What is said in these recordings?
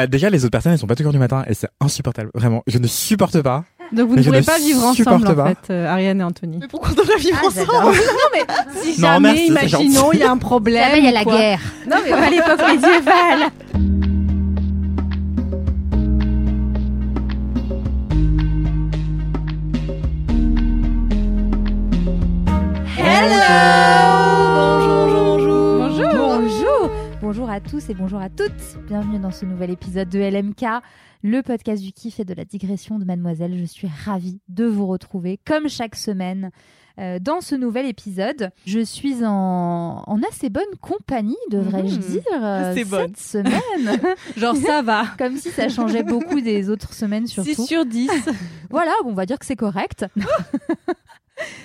Bah, déjà, les autres personnes, elles sont pas tout du matin et c'est insupportable. Vraiment, je ne supporte pas. Donc vous ne ne pas vivre ensemble supporte en pas. fait, euh, Ariane et Anthony. Mais pourquoi on devrait vivre Ah, ensemble. Non mais si Non, jamais, merci, imaginons, il y a un problème. Jamais il y a la quoi. guerre. Non mais à l'époque médiévale. Bonjour, Bonjour à tous et bonjour à toutes. Bienvenue dans ce nouvel épisode de LMK, le podcast du kiff et de la digression de Mademoiselle. Je suis ravie de vous retrouver comme chaque semaine. euh, dans ce nouvel épisode, je suis en, en assez bonne compagnie, devrais-je Mhm. dire, euh, cette bonne. semaine. Genre ça va. Comme si ça changeait beaucoup des autres semaines, 6 surtout. sur 10. Voilà, on va dire que c'est correct.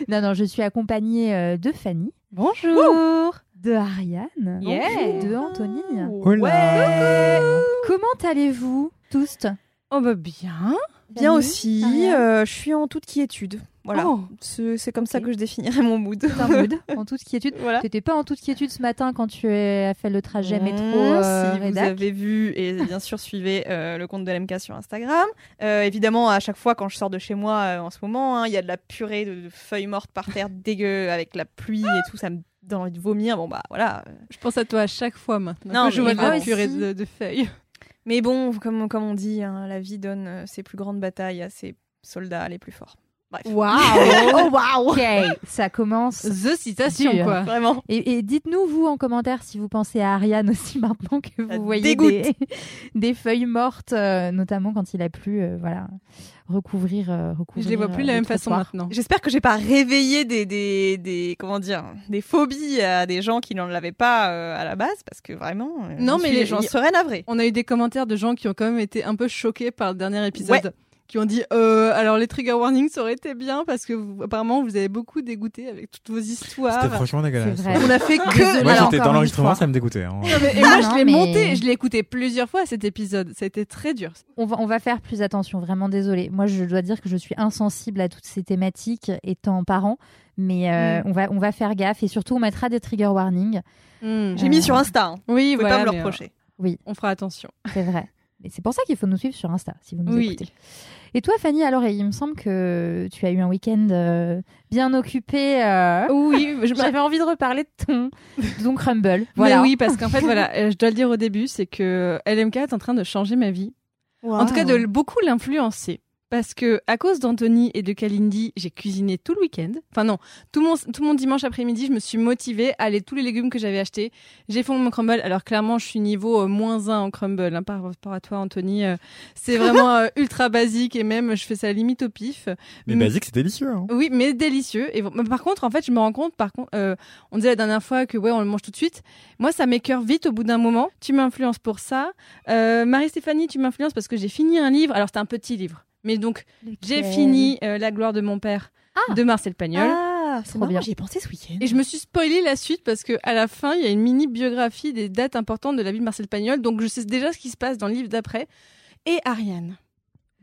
non, non, je suis accompagnée euh, de Fanny, Bonjour. De Ariane Yeah. et de Anthony. Oh là. Comment allez-vous tous? Oh bah bien. Bien aussi, euh, je suis en toute quiétude. Voilà, Oh. c'est comme ça que je définirais mon mood. En mood, en toute quiétude. voilà. T'étais pas en toute quiétude ce matin quand tu as fait le trajet métro Mmh, euh, si vous avez vu et bien sûr suivez euh, le compte de LMK sur Instagram. Euh, évidemment, à chaque fois quand je sors de chez moi euh, en ce moment, hein, il y a de la purée de, de feuilles mortes par terre dégueu avec la pluie et tout, ça me donne envie de vomir. Bon bah voilà. Je pense à toi à chaque fois maintenant. Non, je vois de la purée de, de feuilles. Mais bon, comme, comme on dit, hein, la vie donne euh, ses plus grandes batailles à ses soldats les plus forts. Waouh. Oh waouh Ok, ça commence. The citation Dur. quoi. Vraiment. Et, et dites-nous, vous, en commentaire, si vous pensez à Ariane aussi maintenant que Ça vous voyez des, des feuilles mortes, euh, notamment quand il a plu, euh, voilà, recouvrir, euh, recouvrir. Je les vois plus de euh, la même façon maintenant. J'espère que j'ai pas réveillé des, des, des comment dire des phobies à des gens qui n'en l'avaient pas euh, à la base parce que vraiment euh, Non, mais les- j'en y- serais navrée. On a eu des commentaires de gens qui ont quand même été un peu choqués par le dernier épisode. Ouais. Qui ont dit euh, alors les trigger warnings ça aurait été bien parce que vous- apparemment vous avez beaucoup dégoûté avec toutes vos histoires. C'était franchement dégueulasse. On a fait que. Moi, j'étais dans l'enregistrement, ça me dégoûtait. hein. Non, mais- et moi Non, je l'ai mais- monté, je l'ai écouté plusieurs fois cet épisode. Ça a été très dur. On va, on va faire plus attention, vraiment désolée. Moi, je dois dire que je suis insensible à toutes ces thématiques étant parent, mais euh, Mm. on, va, on va faire gaffe et surtout on mettra des trigger warnings, J'ai mis sur Insta. Hein. Oui, Vous pouvez voilà, pas me le euh, reprocher. on fera attention. c'est vrai. Et c'est pour ça qu'il faut nous suivre sur Insta, si vous nous Oui. écoutez. Et toi, Fanny, alors, il me semble que tu as eu un week-end euh, bien occupé. euh, Oui, je J'avais envie de reparler de ton, de ton crumble. Voilà. Mais oui, parce qu'en fait, voilà, euh, je dois le dire au début, c'est que LMK est en train de changer ma vie. En tout cas, de beaucoup l'influencer. Parce que, à cause d'Anthony et de Kalindi, j'ai cuisiné tout le week-end. Enfin, non, tout mon, tout mon dimanche après-midi, je me suis motivée à aller tous les légumes que j'avais achetés. J'ai fait mon crumble. Alors, clairement, je suis niveau euh, moins 1 en crumble, hein, par rapport à toi, Anthony. Euh, c'est vraiment euh, ultra basique et même, je fais ça limite au pif. Mais Mm. basique, c'est délicieux. hein. Oui, mais délicieux. Et par contre, en fait, je me rends compte, par contre, on disait la dernière fois que ouais, on le mange tout de suite. Moi, ça m'écœure vite au bout d'un moment. Tu m'influences pour ça. Marie-Stéphanie, tu m'influences parce que j'ai fini un livre. Alors, c'était un petit livre. Mais donc, j'ai fini euh, La gloire de mon père Ah. de Marcel Pagnol. Ah, c'est bien. j'y ai pensé ce week-end. Et je me suis spoilé la suite parce que à la fin, il y a une mini biographie des dates importantes de la vie de Marcel Pagnol. Donc, je sais déjà ce qui se passe dans le livre d'après. Et Ariane.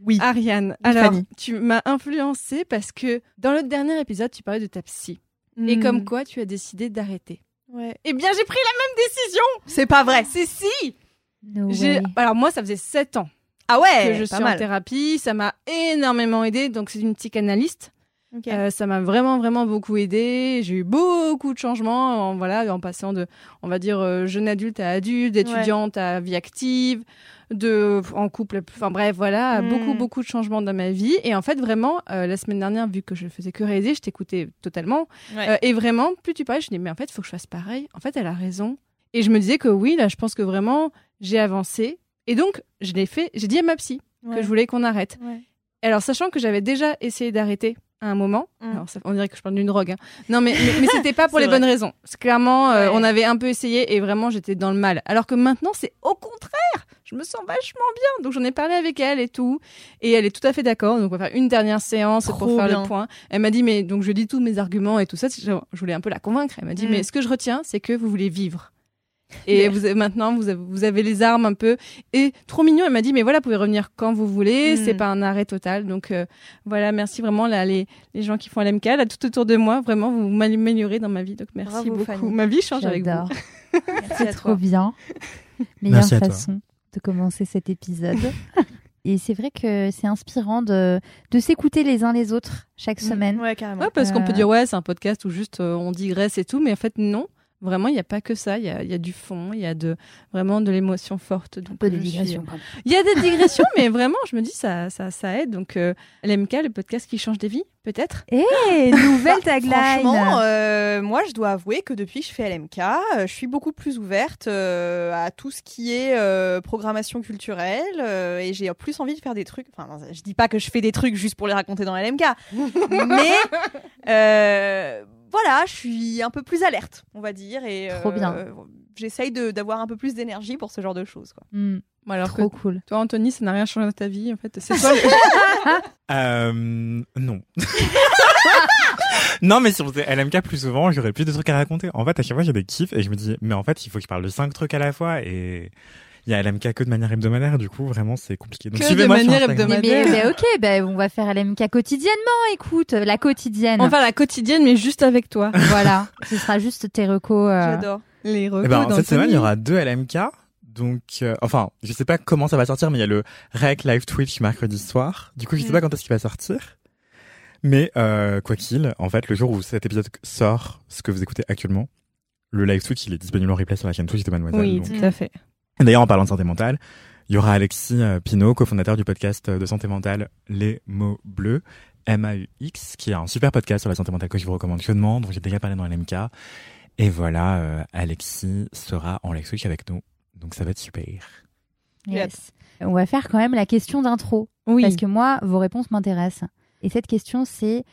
Oui. Ariane, Oui, alors Fanny. tu m'as influencé parce que dans le dernier épisode, tu parlais de ta psy. Et Hmm. comme quoi, tu as décidé d'arrêter. Ouais. Eh bien, j'ai pris la même décision. C'est pas vrai. C'est si. No. Alors moi, ça faisait sept ans Ah ouais, que je suis en thérapie. Ça m'a énormément aidé. Donc c'est une psychanalyste. Euh, ça m'a vraiment vraiment beaucoup aidé. J'ai eu beaucoup de changements. En, voilà, en passant de, on va dire, euh, jeune adulte à adulte, d'étudiante à vie active, de en couple. Enfin bref, voilà, Mm. beaucoup beaucoup de changements dans ma vie. Et en fait, vraiment, euh, la semaine dernière, vu que je faisais que réaliser, je t'écoutais totalement. Ouais. Et vraiment, plus tu parlais, je me dis, mais en fait, il faut que je fasse pareil. En fait, elle a raison. Et je me disais que oui, là, je pense que vraiment, j'ai avancé. Et donc, je l'ai fait, j'ai dit à ma psy que je voulais qu'on arrête. Ouais. Alors, sachant que j'avais déjà essayé d'arrêter à un moment. Mm. Alors, ça- on dirait que je parle d'une drogue. hein. Non, mais, mais, mais c'était pas pour les vrai. bonnes raisons. Clairement, euh, Ouais. on avait un peu essayé et vraiment, j'étais dans le mal. Alors que maintenant, c'est au contraire. Je me sens vachement bien. Donc, j'en ai parlé avec elle et tout. Et elle est tout à fait d'accord. Donc, on va faire une dernière séance Trop pour faire bien. le point. Elle m'a dit, mais donc, je dis tous mes arguments et tout ça. Je je voulais un peu la convaincre. Elle m'a dit, Mm. mais ce que je retiens, c'est que vous voulez vivre. Et vous avez, maintenant, vous avez, vous avez les armes un peu. Et trop mignon, elle m'a dit, mais voilà, vous pouvez revenir quand vous voulez. Mm. C'est pas un arrêt total. Donc, euh, voilà, merci vraiment là, les, les gens qui font LMK, là, tout autour de moi. Vraiment, vous m'améliorez dans ma vie. Donc, merci Bravo, beaucoup. Fanny. Ma vie change avec vous. À Trop bien. Meilleure façon de commencer cet épisode. Et c'est vrai que c'est inspirant de, de s'écouter les uns les autres chaque Mm. semaine. Ouais, carrément. Ouais, parce qu'on peut Euh, dire, ouais, c'est un podcast où juste euh, on digresse et tout. Mais en fait, non. Vraiment, il n'y a pas que ça. Il y a, il y a du fond, il y a de, vraiment de l'émotion forte. Un Donc, peu de euh, digression. même. Il y a des digressions, mais vraiment, je me dis, ça, ça, ça aide. Donc, euh, LMK, le podcast qui change des vies, peut-être Eh, nouvelle tagline. Franchement, euh, moi, je dois avouer que depuis que je fais LMK, euh, je suis beaucoup plus ouverte euh, à tout ce qui est euh, programmation culturelle euh, et j'ai plus envie de faire des trucs. Enfin, je dis pas que je fais des trucs juste pour les raconter dans LMK, mais euh, voilà, je suis un peu plus alerte, on va dire, et Trop euh, bien. J'essaye de- d'avoir un peu plus d'énergie pour ce genre de choses. Quoi. Hmm, alors trop que cool. toi, Anthony, ça n'a rien changé dans ta vie, en fait. C'est toi le- Euh, non. non, mais si on faisait LMK plus souvent, j'aurais plus de trucs à raconter. En fait, à chaque fois, j'ai des kiffs et je me dis, mais en fait, il faut que je parle de cinq trucs à la fois et il y a LMK que de manière hebdomadaire, du coup, vraiment, c'est compliqué. Donc, Que de manière Instagram. Mais, mais- hebdomadaire. mais ok, ben on va faire LMK quotidiennement. Écoute, la quotidienne. On va faire la quotidienne, mais juste avec toi. voilà, ce sera juste tes recos. euh, J'adore. Les Eh recos ben, cette semaine, il y aura deux LMK. Donc, euh, enfin, je sais pas comment ça va sortir, mais il y a le Rec Live Twitch mercredi soir. Du coup, je sais pas quand est-ce qu'il va sortir. Mais euh, quoi qu'il, en fait, le jour où cet épisode sort, ce que vous écoutez actuellement, le live Twitch, il est disponible en replay sur la chaîne Twitch de Mademoiselle. Oui, Donc- tout à fait. D'ailleurs, en parlant de santé mentale, il y aura Alexis euh, Pinault, cofondateur du podcast euh, de santé mentale Les mots bleus, MAUX, qui est un super podcast sur la santé mentale que je vous recommande chaudement, dont j'ai déjà parlé dans LMK. Et voilà, euh, Alexis sera en Twitch avec nous. Donc ça va être super. yes. On va faire quand même la question d'intro. Oui. Parce que moi, vos réponses m'intéressent. Et cette question, c'est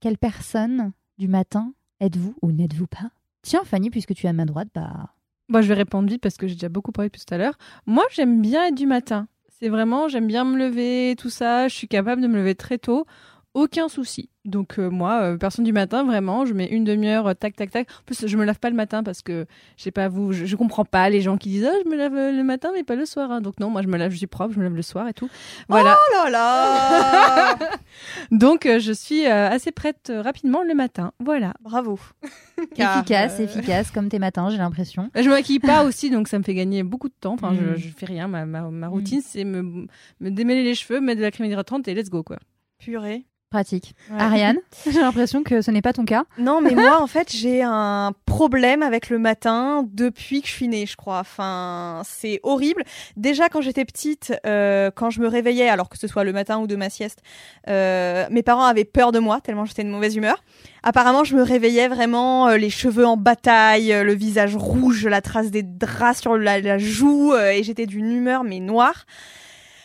quelle personne du matin êtes-vous ou n'êtes-vous pas? Tiens, Fanny, puisque tu es à ma droite, bah. Moi, je vais répondre vite parce que j'ai déjà beaucoup parlé tout à l'heure. Moi, j'aime bien être du matin. C'est vraiment, j'aime bien me lever, tout ça. Je suis capable de me lever très tôt. Aucun souci. Donc, euh, moi, euh, personne du matin, vraiment, je mets une demi-heure, euh, tac, tac, tac. En plus, je me lave pas le matin parce que, je sais pas vous, je, je comprends pas les gens qui disent, oh, je me lave le matin, mais pas le soir. hein. Donc, non, moi, je me lave, je suis propre, je me lave le soir et tout. Voilà. Oh là là Donc, euh, je suis euh, assez prête euh, rapidement le matin. Voilà. Bravo. Car, efficace, euh, efficace, comme tes matins, j'ai l'impression. Je me maquille pas aussi, donc ça me fait gagner beaucoup de temps. Enfin, Mm. je, je fais rien. Ma, ma, ma routine, c'est me, me démêler les cheveux, mettre de la crème hydratante et let's go, quoi. Purée. Pratique. Ouais. Ariane, j'ai l'impression que ce n'est pas ton cas. Non, mais moi, en fait, j'ai un problème avec le matin depuis que je suis née, je crois. Enfin, c'est horrible. Déjà, quand j'étais petite, euh, quand je me réveillais, alors que ce soit le matin ou de ma sieste, euh, mes parents avaient peur de moi, tellement j'étais de mauvaise humeur. Apparemment, je me réveillais vraiment, euh, les cheveux en bataille, euh, le visage rouge, la trace des draps sur la, la joue, euh, et j'étais d'une humeur, mais noire.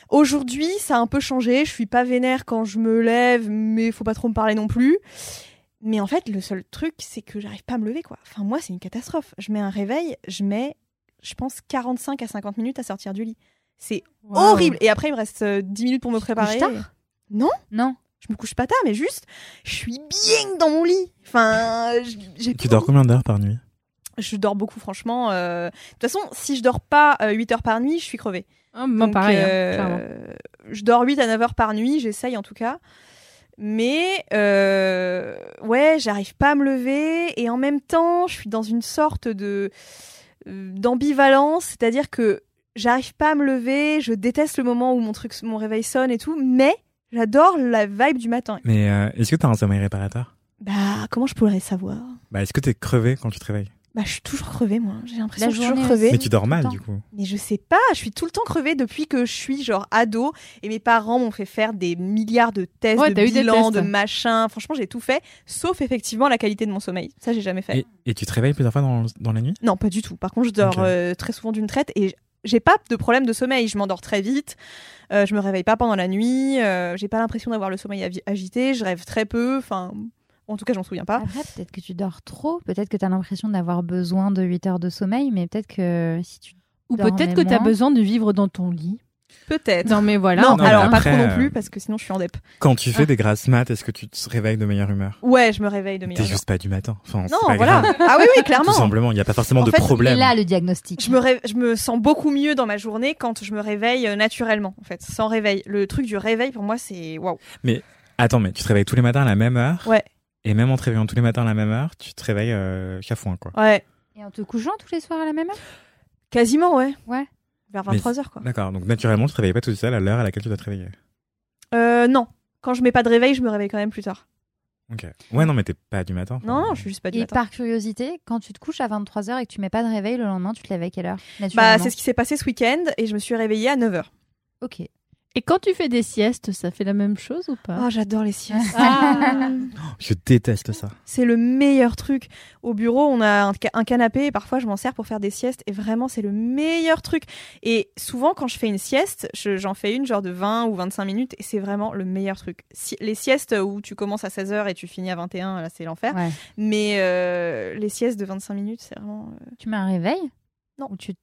Aujourd'hui, ça a un peu changé. Je suis pas vénère quand je me lève, mais faut pas trop me parler non plus. Mais en fait, le seul truc, c'est que j'arrive pas à me lever, quoi. Enfin, moi, c'est une catastrophe. Je mets un réveil, je mets, je pense, 45 à 50 minutes à sortir du lit. C'est horrible. Et après, il me reste euh, 10 minutes pour me préparer. couches tard? Non, Non. je me couche pas tard, mais juste, je suis bien dans mon lit. Enfin, j'ai Tu pas dors combien d'heures par nuit? Je dors beaucoup, franchement. euh. De toute façon, si je dors pas euh, 8 heures par nuit, je suis crevée. Ah, moi, Donc, pareil, hein, euh, clairement. je dors 8 à 9 heures par nuit, j'essaye en tout cas. Mais euh, ouais, j'arrive pas à me lever et en même temps, je suis dans une sorte de euh, d'ambivalence, c'est-à-dire que j'arrive pas à me lever, je déteste le moment où mon truc mon réveil sonne et tout, mais j'adore la vibe du matin. Mais euh, est-ce que t'as un sommeil réparateur? Bah, comment je pourrais savoir? Bah, est-ce que t'es crevé quand tu te réveilles? Bah, je suis toujours crevée moi, j'ai l'impression que je suis toujours crevée. Mais tu dors mal, du coup. Mais je sais pas, je suis tout le temps crevée depuis que je suis genre ado et mes parents m'ont fait faire des milliards de tests, Ouais, de t'as eu des bilans, de machins. Franchement, j'ai tout fait, sauf effectivement la qualité de mon sommeil. Ça, j'ai jamais fait. Et, et tu te réveilles plusieurs fois dans, dans la nuit? Non, pas du tout. Par contre, je dors euh, très souvent d'une traite et j'ai pas de problème de sommeil. Je m'endors très vite. Euh, je me réveille pas pendant la nuit. Euh, j'ai pas l'impression d'avoir le sommeil agité. Je rêve très peu. Enfin, en tout cas, j'en souviens pas. Après, peut-être que tu dors trop. Peut-être que tu as l'impression d'avoir besoin de 8 heures de sommeil. Mais peut-être que si tu. Ou peut-être que tu as besoin de vivre dans ton lit. Peut-être. Non, mais voilà. Non, alors pas trop non plus, parce que sinon je suis en dep. Quand tu fais ah. des grasses mat, est-ce que tu te réveilles de meilleure humeur? Ouais, je me réveille de meilleure humeur. T'es juste pas du matin. Enfin, non, voilà. Ah oui, oui, clairement. Tout simplement, il n'y a pas forcément de problème. là le diagnostic. Je me, je me sens beaucoup mieux dans ma journée quand je me réveille euh, naturellement, en fait, sans réveil. Le truc du réveil, pour moi, c'est waouh. Mais attends, mais tu te réveilles tous les matins à la même heure? Ouais. Et même en te réveillant tous les matins à la même heure, tu te réveilles euh, chafouin, quoi. Ouais. Et en te couchant tous les soirs à la même heure? Quasiment, ouais. Ouais. Vers 23h, quoi. D'accord, donc naturellement, tu te réveilles pas tout seul à l'heure à laquelle tu dois te réveiller? Euh, non. Quand je mets pas de réveil, je me réveille quand même plus tard. Ok. Ouais, non, mais t'es pas du matin. Non, non, je suis juste pas du et matin. par curiosité, quand tu te couches à 23h et que tu mets pas de réveil, le lendemain, tu te lèves à quelle heure Bah, c'est ce qui s'est passé ce week-end et je me suis réveillée à 9h. Ok. Et quand tu fais des siestes, ça fait la même chose ou pas? Oh, j'adore les siestes. Ah. Je déteste ça. C'est le meilleur truc. Au bureau, on a un, un canapé et parfois je m'en sers pour faire des siestes et vraiment c'est le meilleur truc. Et souvent quand je fais une sieste, j'en fais une genre de 20 ou 25 minutes et c'est vraiment le meilleur truc. Si, les siestes où tu commences à 16h et tu finis à 21, là c'est l'enfer. Mais euh, les siestes de 25 minutes, c'est vraiment... Euh, tu mets un réveil? Non. Ou tu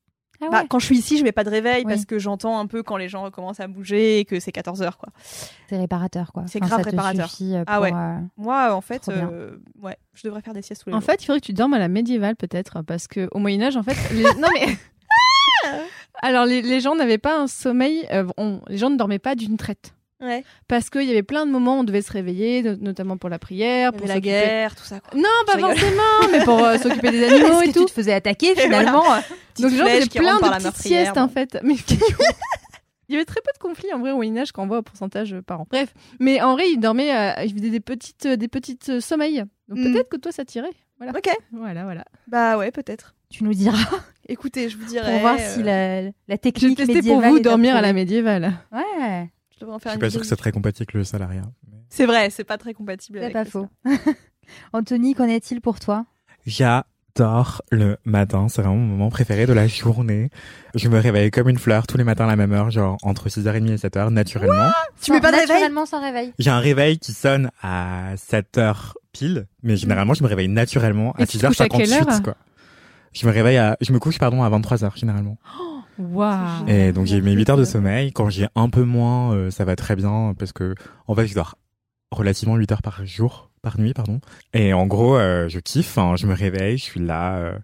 ah bah, quand je suis ici, je mets pas de réveil parce que j'entends un peu quand les gens recommencent à bouger et que c'est 14 h quoi. C'est réparateur quoi. C'est grave réparateur. Euh, ah ouais. Euh, Moi en fait euh, ouais, je devrais faire des siestes tous les En fait, il faudrait que tu dormes à la médiévale peut-être parce que au Moyen Âge en fait les... non mais Alors les, gens n'avaient pas un sommeil les gens ne dormaient pas d'une traite. Parce qu'il y avait plein de moments où on devait se réveiller, notamment pour la prière, pour la guerre, tout ça. Quoi. Non, pas forcément, mais pour euh, s'occuper des animaux et, tout. Tu te faisais attaquer finalement. Donc genre, il plein de petites siestes en fait. Mais il y avait très peu de conflits en vrai au Moyen Âge quand on voit au pourcentage par an. Bref, mais en vrai, il dormait, euh, il faisait des petites, des petites euh, sommeils. Donc mm. peut-être que toi ça tirait. Voilà. Ok. Voilà, voilà. Bah ouais, peut-être. Tu nous diras. Écoutez, je vous dirai. Pour voir si la, la technique Je pour vous dormir à la médiévale. Ouais. Je devrais en faire suis pas sûr que c'est très compatible avec le salariat. C'est vrai, c'est pas très compatible. C'est pas faux. Anthony, qu'en est-il pour toi? J'adore le matin, c'est vraiment mon moment préféré de la journée. Je me réveille comme une fleur tous les matins à la même heure, genre entre 6h30 et 7h, naturellement. tu mets pas de Naturellement sans réveil? J'ai un réveil qui sonne à 7h pile, mais généralement je me réveille naturellement à 6h58 quoi. Je me réveille à, je me couche pardon à 23h généralement. Oh Wow. Et donc j'ai mes 8 heures de sommeil. Quand j'ai un peu moins, euh, ça va très bien parce que en fait je dors relativement 8 heures par jour, par nuit pardon. Et en gros euh, je kiffe. Hein, je me réveille, je suis là. Euh,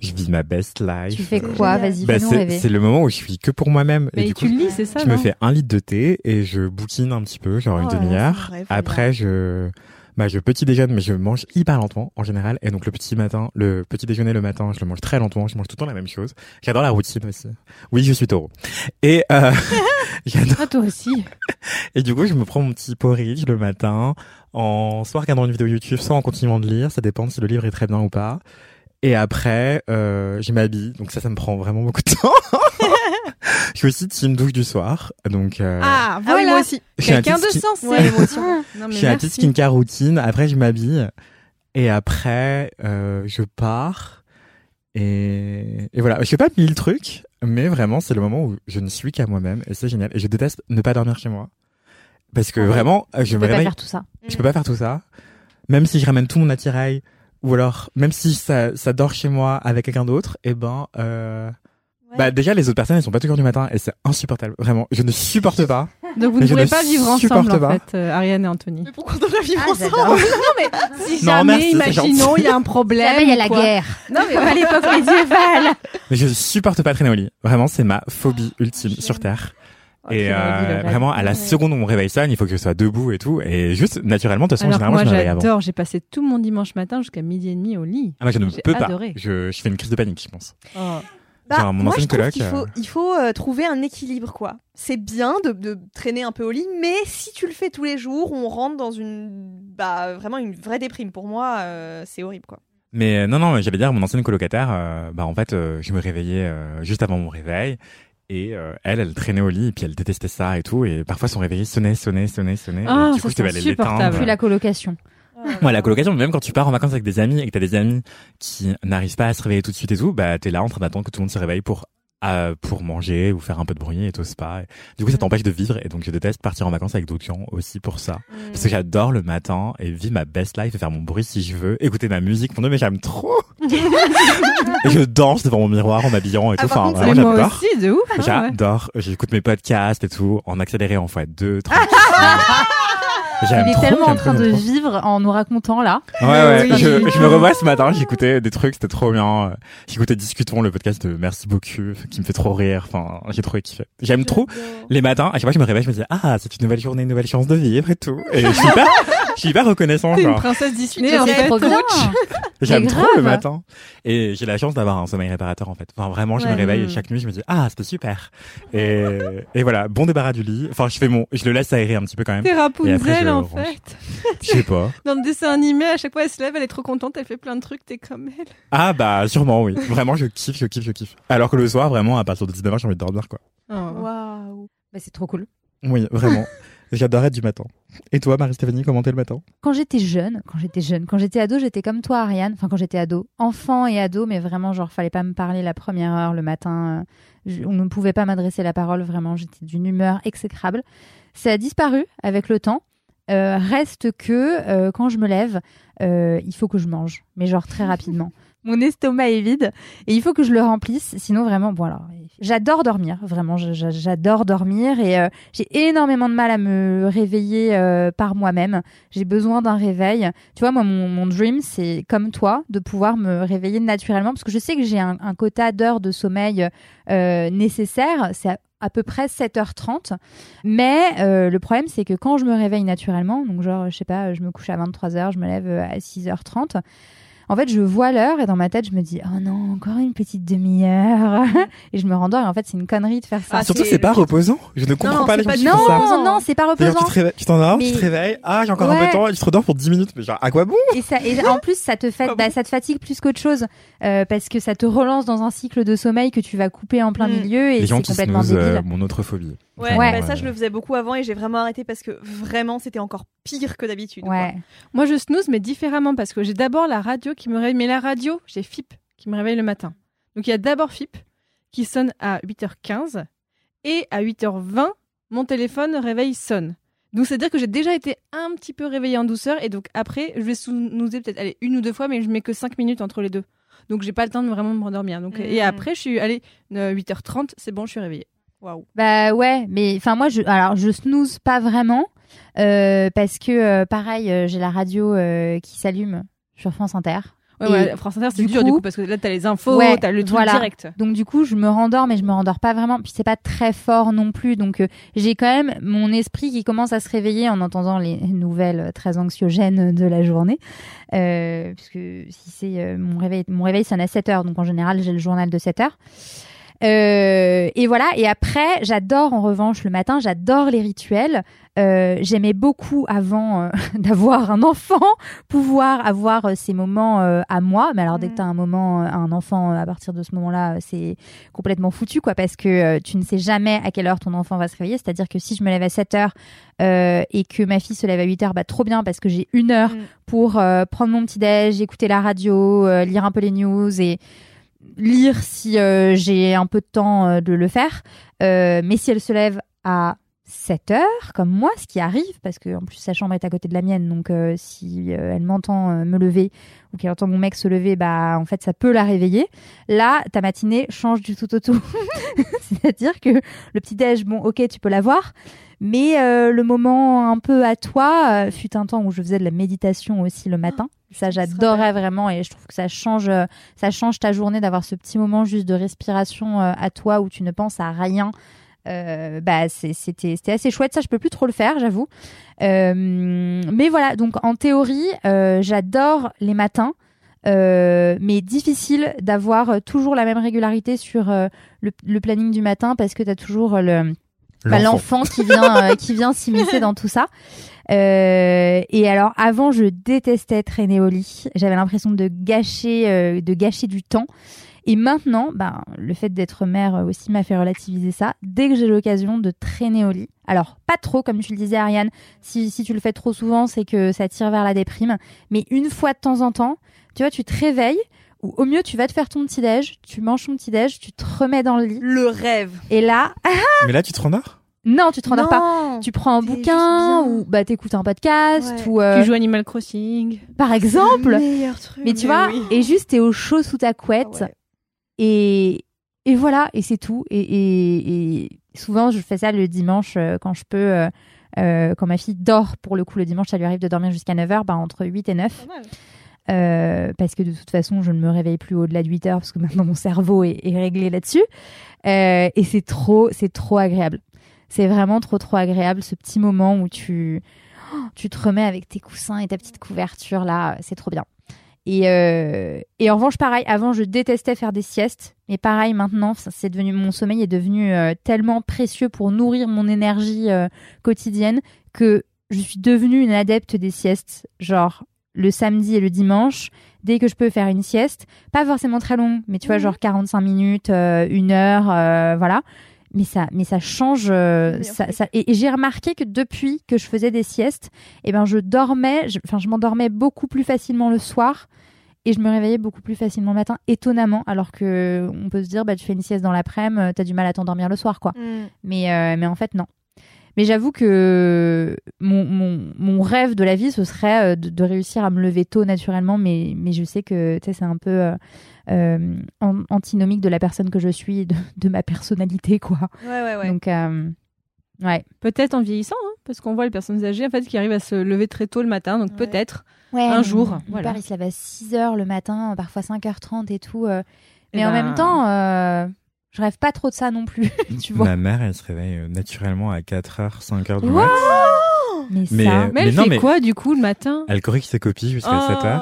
je vis ma best life. Tu fais quoi? Vas-y, bah, C'est le moment où je suis que pour moi-même. Et, du tu lis, c'est ça Je me fais un litre de thé et je bouquine un petit peu, genre une oh demi-heure. Après, je bah, je petit déjeune, mais je mange hyper lentement en général. Et donc le petit matin, le petit déjeuner le matin, je le mange très lentement. Je mange tout le temps la même chose. J'adore la routine aussi. Oui, je suis taureau. Et euh, j'adore. Ah, toi aussi. Et du coup, je me prends mon petit porridge le matin, en soit regardant une vidéo YouTube, soit en continuant de lire. Ça dépend si le livre est très bien ou pas. Et après, euh, je m'habille. Donc ça, ça me prend vraiment beaucoup de temps. je suis aussi team douche du soir. Donc, euh, ah, voilà. Ah moi aussi. Quelqu'un de sens. Ouais, je suis un petit skincare routine. Après, je m'habille. Et après, euh, je pars. Et, et voilà. Je fais pas mille trucs, mais vraiment, c'est le moment où je ne suis qu'à moi-même. Et c'est génial. Et je déteste ne pas dormir chez moi. Parce que ah vraiment, je tu me peux réveille. pas faire tout ça. Je peux pas faire tout ça. Même si je ramène tout mon attirail, ou alors, même si ça, ça dort chez moi avec quelqu'un d'autre, eh ben, euh, bah déjà les autres personnes elles sont pas toujours du matin et c'est insupportable. Vraiment, je ne supporte pas. Donc vous ne pourrez pas vivre ensemble en fait, euh, Ariane et Anthony. Mais pourquoi on devrait vivre ah, ensemble Non mais si jamais, imaginons, il y a un problème. il y a la guerre. Non mais à l'époque médiévale. Mais je supporte pas traîner au lit. Vraiment, c'est ma phobie ultime sur terre. Oh, et euh, vraiment, à la seconde où mon réveil sonne, il faut que je sois debout et tout. Et juste, naturellement, de toute façon, généralement, moi, je me réveille avant. j'adore. J'ai passé tout mon dimanche matin jusqu'à midi et demi au lit. Ah, moi, je ne peux pas. Je, je fais une crise de panique, je pense. Oh. Bah, mon moi, je trouve qu'il faut, euh, il faut euh, trouver un équilibre, quoi. C'est bien de, de, traîner un peu au lit, mais si tu le fais tous les jours, on rentre dans une, bah, vraiment une vraie déprime. Pour moi, c'est horrible, quoi. Mais non, non, j'allais dire, mon ancienne colocataire, bah en fait, je me réveillais juste avant mon réveil et euh, elle, elle traînait au lit et puis elle détestait ça et tout. Et parfois son réveil sonnait, sonnait, sonnait, sonnait. Ah, du coup, aller l'éteindre. Puis la colocation. Ouais, la colocation, même quand tu pars en vacances avec des amis et que t'as des amis qui n'arrivent pas à se réveiller tout de suite et tout, bah t'es là en train d'attendre que tout le monde se réveille pour euh, pour manger ou faire un peu de bruit et tout pas. du coup, ça t'empêche de vivre et donc je déteste partir en vacances avec d'autres gens aussi pour ça. Parce que j'adore le matin et vivre ma best life et faire mon bruit si je veux, écouter ma musique. Mon dieu, mais j'aime trop. Et je danse devant mon miroir en m'habillant et tout. Ah, enfin, vraiment, j'adore. Moi aussi, de ouf. Hein, j'adore. J'écoute mes podcasts et tout en accéléré en fois deux, il est tellement en train de vivre en nous racontant là. Ouais, ouais. Je, je, me revois ce matin, j'écoutais des trucs, c'était trop bien. J'écoutais Discutons, le podcast de Merci beaucoup, qui me fait trop rire. Enfin, j'ai trop kiffé. J'aime trop les matins. À chaque fois que je me réveille, je me dis, ah, c'est une nouvelle journée, une nouvelle chance de vivre et tout. Et je suis hyper, je suis hyper reconnaissant. Une princesse Disney, en fait. J'aime trop le matin. Et j'ai la chance d'avoir un sommeil réparateur, en fait. Enfin, vraiment, je me réveille chaque nuit, je me dis, ah, c'était super. Et, et voilà, bon débarras du lit. Enfin, je fais mon, je le laisse aérer un petit peu quand même. Rapunzel, en fait. Je sais pas. Dans le dessin animé, à chaque fois, elle se lève, elle est trop contente, elle fait plein de trucs, t'es comme elle. Ah, bah, sûrement, oui. Vraiment, je kiffe, je kiffe, je kiffe. Alors que le soir, vraiment, à partir de 19h, j'ai envie de dormir, quoi. Oh. Waouh. Bah, c'est trop cool. Oui, vraiment. J'adore être du matin. Et toi, Marie-Stéphanie, comment t'es le matin? Quand j'étais jeune, quand j'étais jeune, quand j'étais ado, j'étais comme toi, Ariane. Enfin, quand j'étais ado, enfant et ado, mais vraiment, genre, fallait pas me parler la première heure le matin. on ne pouvait pas m'adresser la parole, vraiment. J'étais d'une humeur exécrable. Ça a disparu avec le temps. Euh, reste que euh, quand je me lève, euh, il faut que je mange, mais genre très rapidement. Mon estomac est vide et il faut que je le remplisse, sinon vraiment, voilà. J'adore dormir, vraiment, j'adore dormir et j'ai énormément de mal à me réveiller par moi-même. J'ai besoin d'un réveil. Tu vois, moi, mon, dream, c'est comme toi, de pouvoir me réveiller naturellement parce que je sais que j'ai un, un, quota d'heures de sommeil nécessaire. C'est à peu près 7h30. Mais euh, le problème, c'est que quand je me réveille naturellement, donc genre, je sais pas, je me couche à 23h, je me lève euh, à 6h30, en fait, je vois l'heure et dans ma tête, je me dis oh non, encore une petite demi-heure et je me rendors. Et en fait, c'est une connerie de faire ça. Ah, surtout, c'est pas reposant. Je ne comprends pas les gens qui non, ça. Non, non, c'est pas reposant. Tu t'endors, tu te réveilles. Ah, j'ai encore un peu de temps. Tu te redors pour 10 minutes. Mais genre, à quoi bon Et, ça, et en plus, ça te, fait, bah, ça te fatigue plus qu'autre chose euh, parce que ça te relance dans un cycle de sommeil que tu vas couper en plein mm. milieu et c'est complètement débile. Euh, mon autre phobie. Ouais, Bah, ça je le faisais beaucoup avant et j'ai vraiment arrêté parce que vraiment c'était encore pire que d'habitude. Ouais. Moi je snooze mais différemment parce que j'ai d'abord la radio qui me réveille. Mais la radio, j'ai FIP qui me réveille le matin. Donc il y a d'abord FIP qui sonne à 8h15 et à 8h20 mon téléphone réveil sonne. Donc c'est à dire que j'ai déjà été un petit peu réveillée en douceur et donc après je vais snoozer peut-être une ou deux fois mais je mets que 5 minutes entre les deux. Donc j'ai pas le temps de vraiment me rendormir. Donc et mmh. après je suis allée 8h30, c'est bon, je suis réveillée. Bah ouais, mais enfin moi je alors je snooze pas vraiment euh, parce que euh, pareil euh, j'ai la radio qui s'allume sur France Inter. Ouais, France Inter, c'est dur du coup parce que là t'as les infos, tu t'as le truc direct. Donc du coup, je me rendors, mais je me rendors pas vraiment. Puis c'est pas très fort non plus, donc j'ai quand même mon esprit qui commence à se réveiller en entendant les nouvelles très anxiogènes de la journée. puisque si c'est mon réveil, mon réveil sonne à 7 heures, donc en général j'ai le journal de 7 heures. Euh, et voilà. Et après, j'adore en revanche le matin, j'adore les rituels. Euh, J'aimais beaucoup avant euh, d'avoir un enfant, pouvoir avoir ces moments à moi. Mais alors dès que mm. tu as un moment, un enfant, à partir de ce moment-là, c'est complètement foutu, quoi, parce que tu ne sais jamais à quelle heure ton enfant va se réveiller. C'est-à-dire que si je me lève à 7 heures et que ma fille se lève à 8 heures, bah trop bien, parce que j'ai une heure mm. pour prendre mon petit déj, écouter la radio, lire un peu les news et lire si euh, j'ai un peu de temps euh, de le faire. Euh, mais si elle se lève à 7 heures, comme moi, ce qui arrive, parce que en plus sa chambre est à côté de la mienne, donc si elle m'entend me lever ou qu'elle entend mon mec se lever, bah en fait ça peut la réveiller. Là, ta matinée change du tout au tout. C'est-à-dire que le petit déj, bon, ok, tu peux l'avoir, mais le moment un peu à toi fut un temps où je faisais de la méditation aussi le matin. Ça, j'adorais vraiment et je trouve que ça change, euh, ça change ta journée d'avoir ce petit moment juste de respiration euh, à toi où tu ne penses à rien. Euh, bah, c'était assez chouette. Ça, je peux plus trop le faire, j'avoue. mais voilà, donc en théorie, j'adore les matins. mais difficile d'avoir toujours la même régularité sur le, planning du matin parce que tu as toujours le l'enfant qui vient qui vient s'immiscer dans tout ça. Euh, et alors avant, je détestais traîner au lit. J'avais l'impression de gâcher, euh, de gâcher du temps. Et maintenant, ben, le fait d'être mère aussi m'a fait relativiser ça. Dès que j'ai l'occasion de traîner au lit, alors pas trop, comme tu le disais Ariane, si, si tu le fais trop souvent, c'est que ça tire vers la déprime. Mais une fois de temps en temps, tu vois, tu te réveilles où au mieux tu vas te faire ton petit déj, tu manges ton petit déj, tu te remets dans le lit. Le rêve. Et là, Mais là, tu te rendors? Non, tu te rendors pas. Tu prends un bouquin ou bah t'écoutes un podcast Ouais. ou euh, Tu joues Animal Crossing. par exemple. Le meilleur truc. Mais tu vois, oui. et juste t'es au chaud sous ta couette Ah ouais. Et et voilà et c'est tout. Et, et, et souvent je fais ça le dimanche euh, quand je peux. euh, euh, quand ma fille dort pour le coup le dimanche, ça lui arrive de dormir jusqu'à 9h, bah, entre 8 et 9. Pas mal. Euh, parce que de toute façon, je ne me réveille plus au-delà de 8 heures parce que maintenant mon cerveau est, est réglé là-dessus. Euh, et c'est trop, c'est trop agréable. C'est vraiment trop, trop agréable ce petit moment où tu, oh, tu te remets avec tes coussins et ta petite couverture là. C'est trop bien. Et, euh, et en revanche, pareil, avant, je détestais faire des siestes. Mais pareil, maintenant, ça, c'est devenu, mon sommeil est devenu euh, tellement précieux pour nourrir mon énergie euh, quotidienne que je suis devenue une adepte des siestes. Genre, le samedi et le dimanche, dès que je peux faire une sieste, pas forcément très longue, mais tu vois, Mhm. genre 45 minutes, une heure, voilà. Mais ça, mais ça change. euh, ça, ça- et, et j'ai remarqué que depuis que je faisais des siestes, eh ben, je dormais, je- enfin, je m'endormais beaucoup plus facilement le soir et je me réveillais beaucoup plus facilement le matin, étonnamment, alors que on peut se dire, bah, tu fais une sieste dans l'après-midi, t'as du mal à t'endormir le soir, quoi. Mm. Mais, euh, mais en fait, non. Mais j'avoue que mon, mon, mon rêve de la vie, ce serait euh, de, de réussir à me lever tôt naturellement, mais, mais je sais que tu sais, c'est un peu euh, euh, an- antinomique de la personne que je suis, et de, de ma personnalité, quoi. Ouais, ouais, ouais. Donc, euh, ouais. Peut-être en vieillissant, hein, parce qu'on voit les personnes âgées en fait qui arrivent à se lever très tôt le matin, donc Ouais. peut-être. ouais Un jour, Mon voilà. père, il se lève à 6 heures le matin, parfois 5h30 et tout. euh, Eh mais en ben- même temps, euh, je rêve pas trop de ça non plus, tu vois. Ma mère, elle se réveille euh, naturellement à 4h, 5h du What mat. Mais, Mais, ça. euh, Mais elle non, fait mais- quoi du coup le matin? Elle corrige ses copies jusqu'à Oh. 7h.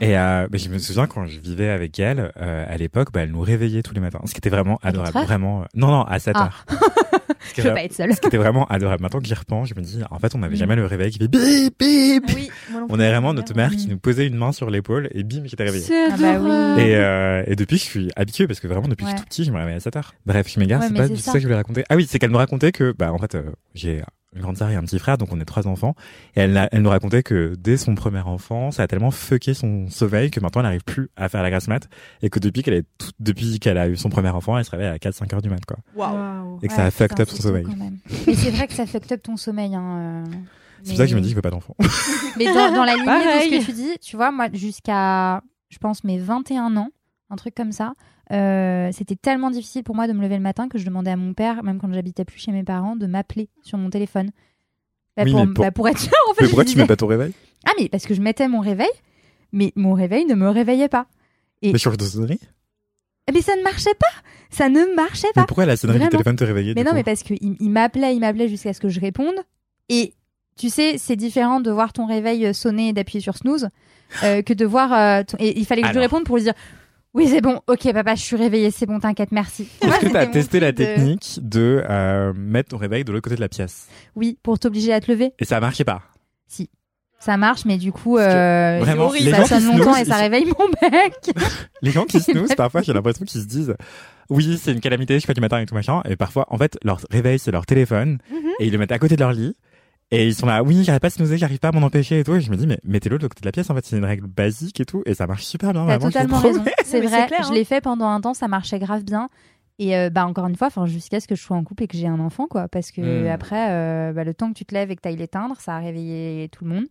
Et euh, bah, je me souviens quand je vivais avec elle, euh, à l'époque, bah, elle nous réveillait tous les matins. Ce qui était vraiment adorable. Vraiment. euh, Non, non, à 7 Ah. heures. Je veux pas être seule. ce qui était vraiment adorable. Maintenant que j'y repense, je me dis, en fait, on n'avait Mm. jamais le réveil qui fait bip, bip. Oui, moi non On avait vraiment notre mère qui nous posait une main sur l'épaule et bim, qui était réveillée. C'est Ah bah oui. Et, euh, et depuis, je suis habitué parce que vraiment, depuis que je suis tout petit, je me réveille à 7 heures. Bref, je m'égare, Ouais, c'est pas du tout ça. ça que je voulais raconter. Ah oui, c'est qu'elle me racontait que, bah, en fait, euh, j'ai une grande sœur et un petit frère, donc on est trois enfants. Et elle, elle nous racontait que dès son premier enfant, ça a tellement fucké son sommeil que maintenant elle n'arrive plus à faire la grasse mat. Et que depuis qu'elle est tout- depuis qu'elle a eu son premier enfant, elle se réveille à 4-5 heures du mat, quoi. Et que ça a fucked up son sommeil. Mais c'est vrai que ça fucked up ton sommeil. Hein, euh. C'est pour ça que je me Mais- dis que je veux pas d'enfant. Mais dans, dans la lignée de ce que tu dis, tu vois, moi, jusqu'à, je pense, mes 21 ans, un truc comme ça, euh, c'était tellement difficile pour moi de me lever le matin que je demandais à mon père, même quand j'habitais plus chez mes parents, de m'appeler sur mon téléphone. Bah, Oui, pour, mais pour- bah, pour être sûr, en fait. Mais je pourquoi tu mets pas ton réveil? Ah, mais parce que je mettais mon réveil, mais mon réveil ne me réveillait pas. Et- Mais sur de sonnerie? Eh, Mais ça ne marchait pas Ça ne marchait Mais pas pourquoi la sonnerie du téléphone te réveillait Mais non, coup mais parce qu'il il m'appelait, il m'appelait jusqu'à ce que je réponde. Et tu sais, c'est différent de voir ton réveil euh, sonner et d'appuyer sur snooze euh, que de voir. euh, ton- Et il fallait que je lui Alors. réponde pour lui dire Oui, c'est bon, ok, papa, je suis réveillée, c'est bon, t'inquiète, merci. Est-ce que c'était tu as mon testé la de- technique de euh, mettre ton réveil de l'autre côté de la pièce? Oui, pour t'obliger à te lever. Et ça marchait pas? Ça marche, mais du coup, euh, Vraiment, les ça sonne longtemps et ça réveille mon mec. Les gens qui snooze, parfois, j'ai l'impression qu'ils se disent oui, c'est une calamité, je pas du matin et tout machin. Et parfois, en fait, leur réveil, c'est leur téléphone Mhm. et ils le mettent à côté de leur lit. Et ils sont là, oui, j'arrive pas à snoozer, j'arrive pas à m'en empêcher et tout. Et je me dis, mais mettez-le de l'autre côté de la pièce, en fait, c'est une règle basique et tout. Et ça marche super bien, T'as totalement raison. C'est vrai, clair, je hein. l'ai fait pendant un temps, ça marchait grave bien. Et euh, bah encore une fois, enfin jusqu'à ce que je sois en couple et que j'ai un enfant, quoi. Parce que Mm. après, euh, bah, le temps que tu te lèves et que tu ailles l'éteindre, ça a réveillé tout le monde.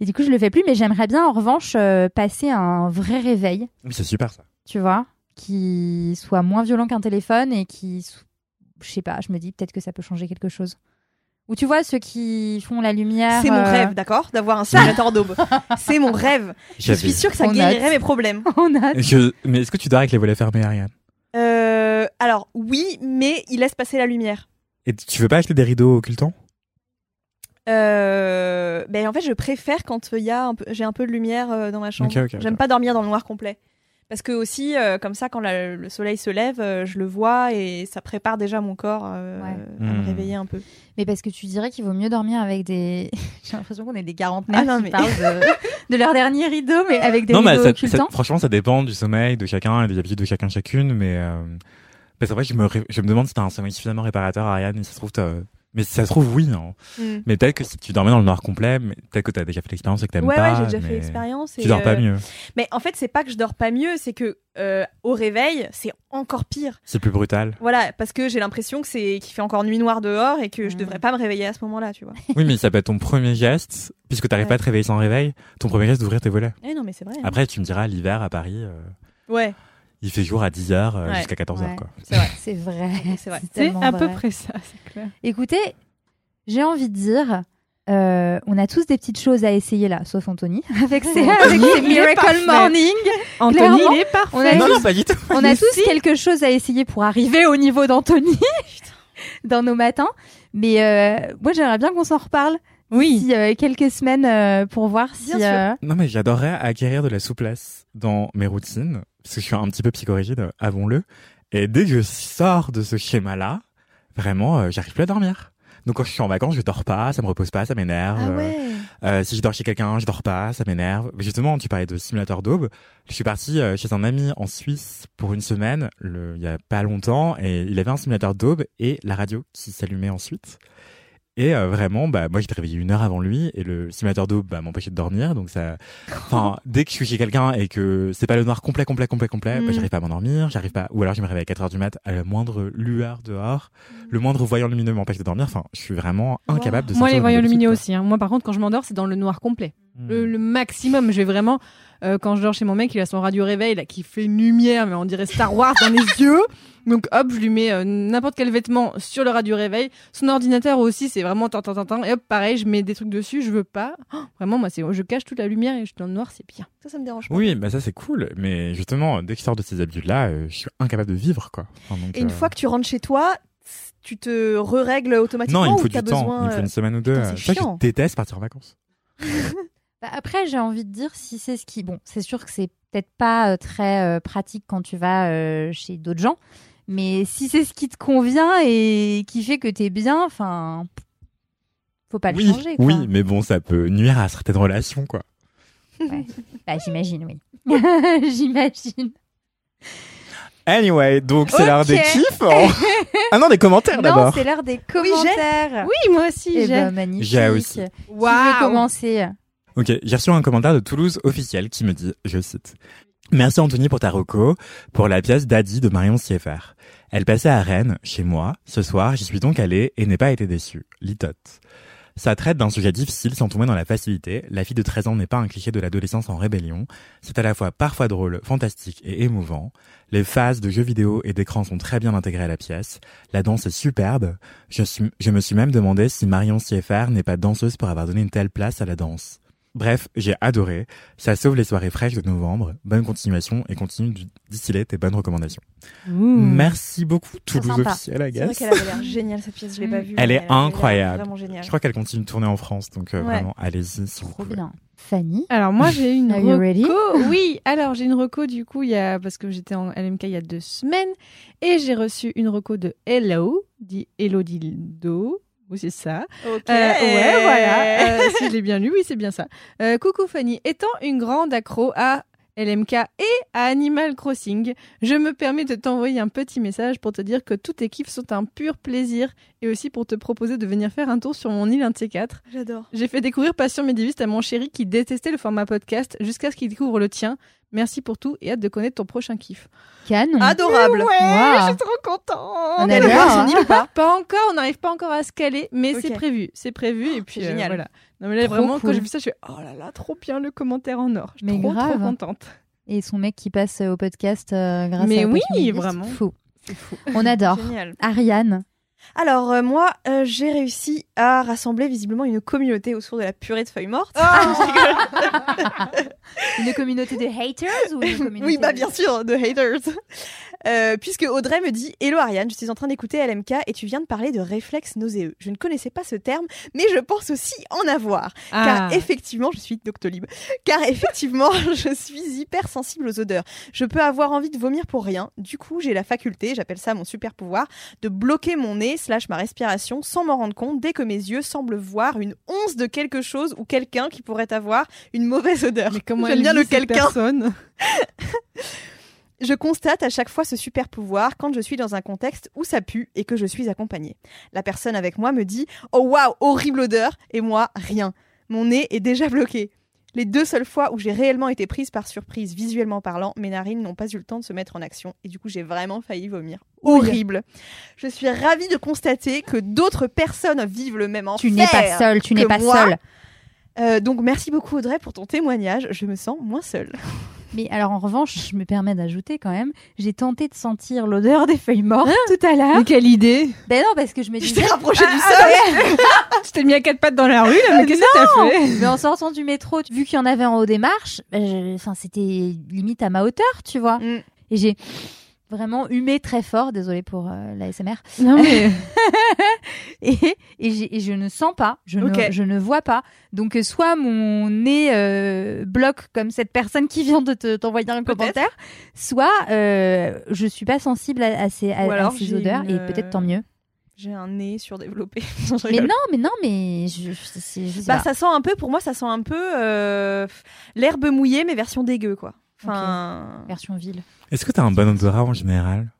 Et du coup, je le fais plus, mais j'aimerais bien en revanche euh, passer un vrai réveil, Oui, c'est super ça. tu vois, qui soit moins violent qu'un téléphone et qui, je sais pas, je me dis peut-être que ça peut changer quelque chose. Ou tu vois ceux qui font la lumière. C'est mon euh, rêve, d'accord D'avoir un simulateur d'aube. c'est mon rêve. Je suis sûre que ça On guérirait mes problèmes. On a. Je- Mais est-ce que tu dors avec les volets fermés, Ariane? Euh, alors, oui, mais il laisse passer la lumière. Et tu veux pas acheter des rideaux occultants? Euh, ben en fait, je préfère quand il y a un peu, j'ai un peu de lumière dans ma chambre. Ok, ok, ok. J'aime pas dormir dans le noir complet. Parce que aussi, euh, comme ça, quand la- le soleil se lève, euh, je le vois et ça prépare déjà mon corps euh, Ouais. à me Hmm. réveiller un peu. Mais parce que tu dirais qu'il vaut mieux dormir avec des. J'ai l'impression qu'on est des quarantenaires Ah non, qui mais- parlent de... de leur dernier rideau, mais avec des Non, mais rideaux ça- occultants. ça- franchement, ça dépend du sommeil de chacun et des habitudes de chacun chacune. Mais euh, qu'en vrai, je me, ré- je me demande si t'as un sommeil suffisamment réparateur, Ariane. Et si ça se trouve, t'as- Mais si ça se trouve, oui. Hein. Hmm. Mais peut-être que si tu dormais dans le noir complet, peut-être que tu as déjà fait l'expérience et que t'aimes Ouais, pas. ouais, j'ai déjà fait l'expérience. Tu dors pas euh, mieux. Mais en fait, c'est pas que je dors pas mieux, c'est que euh, au réveil, c'est encore pire. C'est plus brutal. Voilà, parce que j'ai l'impression que c'est qu'il fait encore nuit noire dehors et que je Mm. devrais pas me réveiller à ce moment-là, tu vois. oui, mais ça peut être ton premier geste, puisque t'arrives Ouais. pas à te réveiller sans réveil, ton premier geste d'ouvrir tes volets. Eh non, mais c'est vrai. hein. Après, tu me diras, l'hiver à Paris, euh, Ouais, il fait jour à 10h Ouais. jusqu'à 14h, Ouais. quoi. c'est vrai. C'est vrai. C'est vrai. À peu près ça, c'est clair. Écoutez, j'ai envie de dire, euh, on a tous des petites choses à essayer là, sauf Anthony, avec ses, avec ses Miracle. Morning. Anthony, il est parfait. on a Non, tous- non, pas du tout. On a Mais tous si. quelque chose à essayer pour arriver au niveau d'Anthony dans nos matins. Mais euh, moi, j'aimerais bien qu'on s'en reparle. Oui. d'ici, euh, quelques semaines euh, pour voir si. Euh, Non, mais j'adorerais acquérir de la souplesse dans mes routines, parce que je suis un petit peu psychorigide, avons-le. Et dès que je sors de ce schéma-là, vraiment, euh, j'arrive plus à dormir. Donc quand je suis en vacances, je dors pas, ça me repose pas, ça m'énerve. Ah ouais. Euh, si je dors chez quelqu'un, je dors pas, ça m'énerve. Justement, tu parlais de simulateur d'aube. Je suis parti euh, chez un ami en Suisse pour une semaine, le, il y a pas longtemps, et il avait un simulateur d'aube et la radio qui s'allumait ensuite. Et euh, vraiment, bah moi j'étais réveillé une heure avant lui et le simulateur d'aube bah, m'empêchait de dormir. Donc ça, enfin dès que je suis chez quelqu'un et que c'est pas le noir complet, complet, complet, complet, bah, Mm. j'arrive pas à m'endormir, j'arrive pas. Ou alors je me réveille à 4 heures du mat à la moindre lueur dehors, le moindre voyant lumineux m'empêche de dormir. Enfin, je suis vraiment incapable de. Moi, les voyants lumineux aussi. hein. Moi, par contre, quand je m'endors, c'est dans le noir complet. quoi. Le, le maximum. Je vais vraiment, euh, quand je dors chez mon mec, il a son radio réveil là, qui fait une lumière, mais on dirait Star Wars dans les yeux. Donc hop, je lui mets euh, n'importe quel vêtement sur le radio réveil. Son ordinateur aussi, c'est vraiment tant tant tant tant. Et hop, pareil, je mets des trucs dessus. Je veux pas. Oh, vraiment, moi, c'est, je cache toute la lumière et je suis dans le noir, c'est bien. Ça, ça me dérange pas. Oui, bah ça c'est cool, mais justement, dès que je sors de ces habitudes-là, euh, je suis incapable de vivre, quoi. Enfin, donc, Et une euh, fois que tu rentres chez toi, tu te re-règles automatiquement non, il me faut du temps, besoin il me faut euh, une semaine ou deux. putain, euh, c'est chiant. je déteste partir en vacances. Bah, après, j'ai envie de dire si c'est ce qui. Bon, c'est sûr que c'est peut-être pas euh, très euh, pratique quand tu vas euh, chez d'autres gens, mais si c'est ce qui te convient et qui fait que t'es bien, enfin, faut pas le oui, changer. Quoi. oui, mais bon, ça peut nuire à certaines relations, quoi. Bah, j'imagine, oui. j'imagine. Anyway, donc c'est l'heure des kiffs. hein. ah non, des commentaires Non, d'abord. c'est l'heure des j'ai. commentaires. Oui, moi aussi, Eh j'ai. ben, magnifique. J'ai aussi. Qui veut commencer Ok, j'ai reçu un commentaire de Toulouse officiel qui me dit, je cite, Merci Anthony pour ta reco, pour la pièce Daddy de Marion Sieffert. Elle passait à Rennes, chez moi. Ce soir, j'y suis donc allée et n'ai pas été déçue. Litote. Ça traite d'un sujet difficile sans tomber dans la facilité. La fille de 13 ans n'est pas un cliché de l'adolescence en rébellion. C'est à la fois parfois drôle, fantastique et émouvant. Les phases de jeux vidéo et d'écran sont très bien intégrées à la pièce. La danse est superbe. Je, me suis même demandé si Marion Sieffert n'est pas danseuse pour avoir donné une telle place à la danse. Bref, j'ai adoré. Ça sauve les soirées fraîches de novembre. Bonne continuation et continue de distiller tes bonnes recommandations. Merci beaucoup, Toulouse sympa. officiel, I C'est vrai qu'elle avait l'air géniale cette pièce, je l'ai pas vue. Elle est incroyable. Vraiment géniale. Je crois qu'elle continue de tourner en France, donc euh, Ouais. vraiment, allez-y si vous pouvez. bien. Fanny Alors moi j'ai une Are you ready? Reco. Oui, alors j'ai une reco du coup il y a parce que j'étais en LMK il y a deux semaines et j'ai reçu une reco de Hello, dit Hello Dildo. Oui, c'est ça. Ok. Euh, ouais, voilà. Euh, si je l'ai bien lu, oui, c'est bien ça. Euh, coucou Fanny, étant une grande accro à LMK et à Animal Crossing, je me permets de t'envoyer un petit message pour te dire que tous tes kiffs sont un pur plaisir et aussi pour te proposer de venir faire un tour sur mon île un de ces quatre. J'adore. J'ai fait découvrir Passion médiéviste à mon chéri qui détestait le format podcast jusqu'à ce qu'il découvre le tien. Merci pour tout et hâte de connaître ton prochain kiff. Canon. Adorable. Ouais, Wow. je suis trop contente. On adore. son île ou pas? Pas encore, on n'arrive pas encore à se caler, mais c'est prévu, c'est prévu et puis c'est euh, génial. voilà. Non mais là Trop vraiment cool. quand j'ai vu ça, je suis oh là là, trop bien le commentaire en or. Je suis Mais trop grave. trop contente. Et son mec qui passe au podcast euh, grâce Mais à oui, Passion Médiéviste. vraiment. Fou. C'est fou. On adore. Génial. Ariane. Alors euh, moi, euh, j'ai réussi à rassembler visiblement une communauté autour de la purée de feuilles mortes. Une communauté de haters ou une communauté oui, bah bien sûr, de haters. Euh, puisque Audrey me dit Hello Ariane, je suis en train d'écouter LMK et tu viens de parler de réflexe nauséeux. Je ne connaissais pas ce terme, mais je pense aussi en avoir. Ah. Car effectivement, je suis Doctolib. Car effectivement, je suis hyper sensible aux odeurs. Je peux avoir envie de vomir pour rien. Du coup, j'ai la faculté, j'appelle ça mon super pouvoir, de bloquer mon nez slash ma respiration sans m'en rendre compte dès que mes yeux semblent voir une once de quelque chose ou quelqu'un qui pourrait avoir une mauvaise odeur. Mais comment J'aime elle bien le quelqu'un. Je constate à chaque fois ce super pouvoir quand je suis dans un contexte où ça pue et que je suis accompagnée. La personne avec moi me dit Oh waouh, horrible odeur Et moi, rien. Mon nez est déjà bloqué. Les deux seules fois où j'ai réellement été prise par surprise, visuellement parlant, mes narines n'ont pas eu le temps de se mettre en action et du coup j'ai vraiment failli vomir. Horrible. Je suis ravie de constater que d'autres personnes vivent le même enfer. Tu n'es pas seule, tu n'es pas moi. seule. Euh, donc merci beaucoup Audrey pour ton témoignage. Je me sens moins seule. Mais alors en revanche, je me permets d'ajouter quand même, j'ai tenté de sentir l'odeur des feuilles mortes tout à l'heure. Mais quelle idée Ben non, parce que je me Je disais. t'ai rapproché du Ah, sol. Tu t'es mis à quatre pattes dans la rue, là, mais qu'est-ce que t'as fait Mais en sortant du métro, vu qu'il y en avait en haut des marches, ben, je- enfin c'était limite à ma hauteur, tu vois. Mm. Et j'ai vraiment humé très fort, désolée pour euh, la SMR. Non, mais. Et, et, je ne sens pas, je, ne, je ne vois pas. Donc euh, soit mon nez euh, bloque comme cette personne qui vient de te- t'envoyer un commentaire, soit euh, je suis pas sensible à, à ces, à- ces odeurs une, et peut-être tant mieux. J'ai un nez surdéveloppé. Mais non, mais non, mais je, je, c'est- je sais Bah pas. ça sent un peu, pour moi, ça sent un peu euh, l'herbe mouillée, mais version dégueu, quoi. Enfin, Version ville. Est-ce que t'as un bon odorat en général?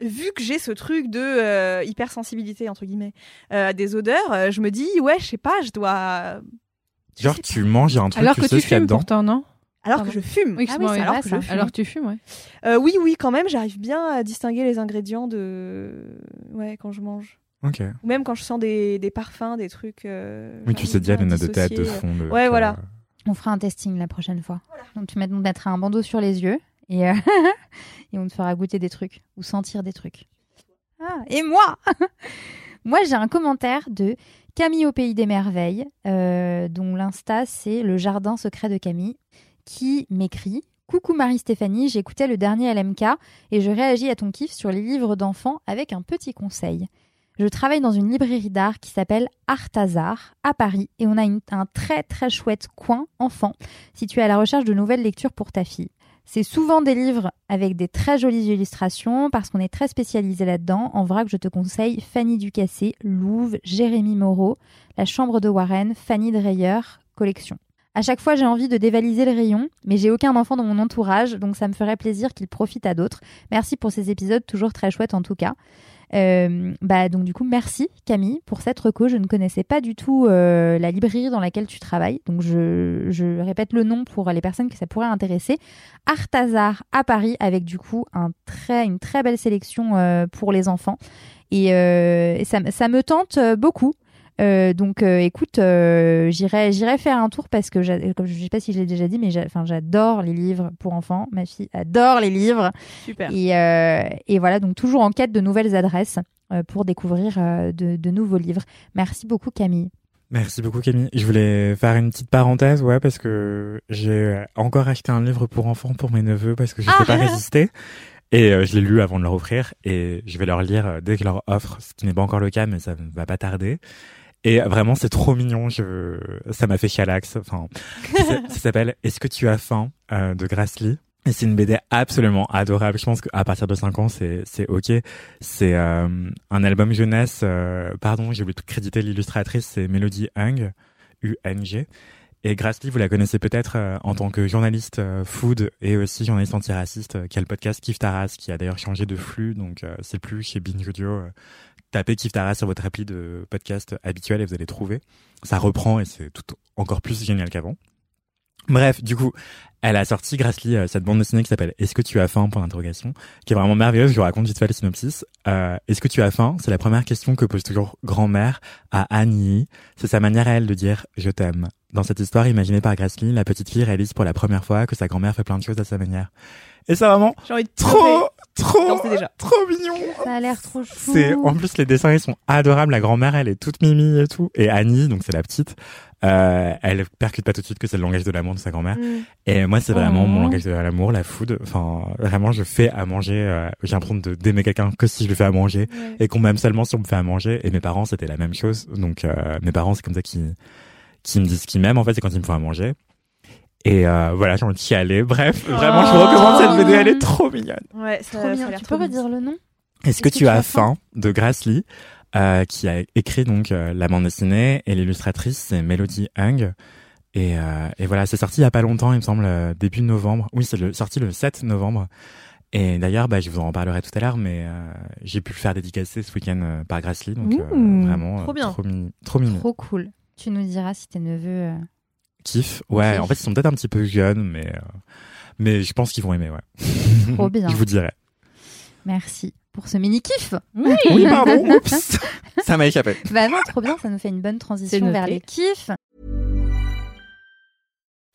Vu que j'ai ce truc de euh, hypersensibilité entre guillemets euh, à des odeurs, euh, je me dis ouais, je sais pas, je dois. je Genre tu manges, il y a un truc, Alors tu que sais tu ce qu'il y a fumes dedans. pourtant, non? Alors Pardon. que je fume. Oui, Ah oui, c'est alors vrai, que je- Alors que tu fumes, ouais. Euh, oui, oui, quand même, j'arrive bien à distinguer les ingrédients de ouais quand je mange. Ok. Ou même quand je sens des, des parfums, des trucs. euh, Oui, tu sais déjà bien les à notes de théâtre de fond. de- Ouais, voilà. On fera un testing la prochaine fois. Donc tu mets- on te mettra un bandeau sur les yeux et, euh, et on te fera goûter des trucs ou sentir des trucs. Ah, et moi Moi j'ai un commentaire de Camille au pays des merveilles, euh, dont l'insta c'est le jardin secret de Camille, qui m'écrit Coucou Marie-Stéphanie, j'écoutais le dernier LMK et je réagis à ton kiff sur les livres d'enfants avec un petit conseil. Je travaille dans une librairie d'art qui s'appelle Artazar à Paris et on a un très très chouette coin enfant si tu es à la recherche de nouvelles lectures pour ta fille. C'est souvent des livres avec des très jolies illustrations parce qu'on est très spécialisé là-dedans. En vrac, je te conseille Fanny Ducassé, Louvre, Jérémy Moreau, La Chambre de Warren, Fanny Dreyer, collection. À chaque fois, j'ai envie de dévaliser le rayon, mais j'ai aucun enfant dans mon entourage, donc ça me ferait plaisir qu'il profite à d'autres. Merci pour ces épisodes, toujours très chouettes en tout cas. Euh, bah donc du coup merci Camille pour cette reco. Je ne connaissais pas du tout euh, la librairie dans laquelle tu travailles, donc je, répète le nom pour les personnes que ça pourrait intéresser. Artazar à Paris avec du coup une très belle sélection euh, pour les enfants et, ça, me- tente beaucoup. Euh, donc euh, écoute, euh, j'irai j'irai faire un tour parce que comme je sais pas si je l'ai déjà dit, mais j'adore les livres pour enfants. Ma fille adore les livres. Super. Et, euh, et voilà, donc toujours en quête de nouvelles adresses euh, pour découvrir euh, de, de nouveaux livres. Merci beaucoup Camille. Merci beaucoup Camille. Je voulais faire une petite parenthèse, ouais, parce que j'ai encore acheté un livre pour enfants pour mes neveux parce que je ne Ah sais pas résister. Et euh, je l'ai lu avant de leur offrir et je vais leur lire euh, dès que leur offre, ce qui n'est pas encore le cas, mais ça ne va pas tarder. Et vraiment, c'est trop mignon. Je... Ça m'a fait chialax. Enfin, ça, ça s'appelle Est-ce que tu as faim euh, de Grassley. Et c'est une BD absolument adorable. Je pense qu'à partir de 5 ans, c'est c'est ok. C'est euh, un album jeunesse. euh, pardon, j'ai oublié de créditer l'illustratrice. C'est Melody Hung, U-N-G. Et Grassley, vous la connaissez peut-être euh, en tant que journaliste euh, food et aussi journaliste antiraciste, euh, qui a le podcast Kif Taras, qui a d'ailleurs changé de flux. Donc euh, c'est plus chez Binge Audio. Tapez Kif Taras sur votre appli de podcast habituel et vous allez trouver. Ça reprend et c'est tout encore plus génial qu'avant. Bref, du coup, elle a sorti Grassley euh, cette bande dessinée qui s'appelle Est-ce que tu as faim? Point d'interrogation, qui est vraiment merveilleuse. Je vous raconte vite fait le synopsis. Euh, Est-ce que tu as faim? C'est la première question que pose toujours grand-mère à Annie. C'est sa manière à elle de dire je t'aime. Dans cette histoire imaginée par Grassley, la petite fille réalise pour la première fois que sa grand-mère fait plein de choses à sa manière. Et c'est vraiment J'ai envie de trop, trop, Non, c'est déjà. trop mignon. Ça a l'air trop chou. C'est en plus les dessins ils sont adorables. La grand-mère elle est toute mimi et tout. Et Annie donc c'est la petite. Euh, elle percute pas tout de suite que c'est le langage de l'amour de sa grand-mère. Mm. Et moi c'est vraiment Oh. mon langage de l'amour, la food. Enfin vraiment je fais à manger. euh, J'ai l'impression de d'aimer quelqu'un que si je le fais à manger Ouais. et qu'on m'aime seulement si on me fait à manger. Et mes parents c'était la même chose. Donc euh, mes parents c'est comme ça qui qui me disent qu'ils m'aiment en fait c'est quand ils me font à manger. Et euh, voilà j'ai envie de chialer. Bref vraiment je vous Oh. recommande cette BD elle est trop mignonne. Ouais, ça, Trop ça a bien. l'air Tu peux trop mignon. redire le nom? Est-ce que, tu as faim? de Grassley, euh, qui a écrit donc euh, la bande dessinée et l'illustratrice c'est Melody Hung. Et, euh, et voilà, c'est sorti il y a pas longtemps, il me semble, euh, début novembre. Oui, c'est le, sorti le 7 novembre. Et d'ailleurs, bah, je vous en parlerai tout à l'heure, mais euh, j'ai pu le faire dédicacer ce week-end euh, par Grassley, donc euh, vraiment trop bien. trop, mi- trop mignon. Trop cool. Tu nous diras si tes neveux. Kiff. Ouais, en fait, ils sont peut-être un petit peu jeunes, mais euh, mais je pense qu'ils vont aimer, ouais. Trop bien. je vous dirai. Merci pour ce mini kiff. Oui, pardon. Oups. Ça m'a échappé. Bah non, trop bien, ça nous fait une bonne transition vers les kiffs.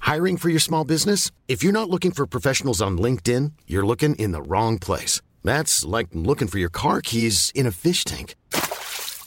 Hiring for your small business? If you're not looking for professionals on LinkedIn, you're looking in the wrong place. That's like looking for your car keys in a fish tank.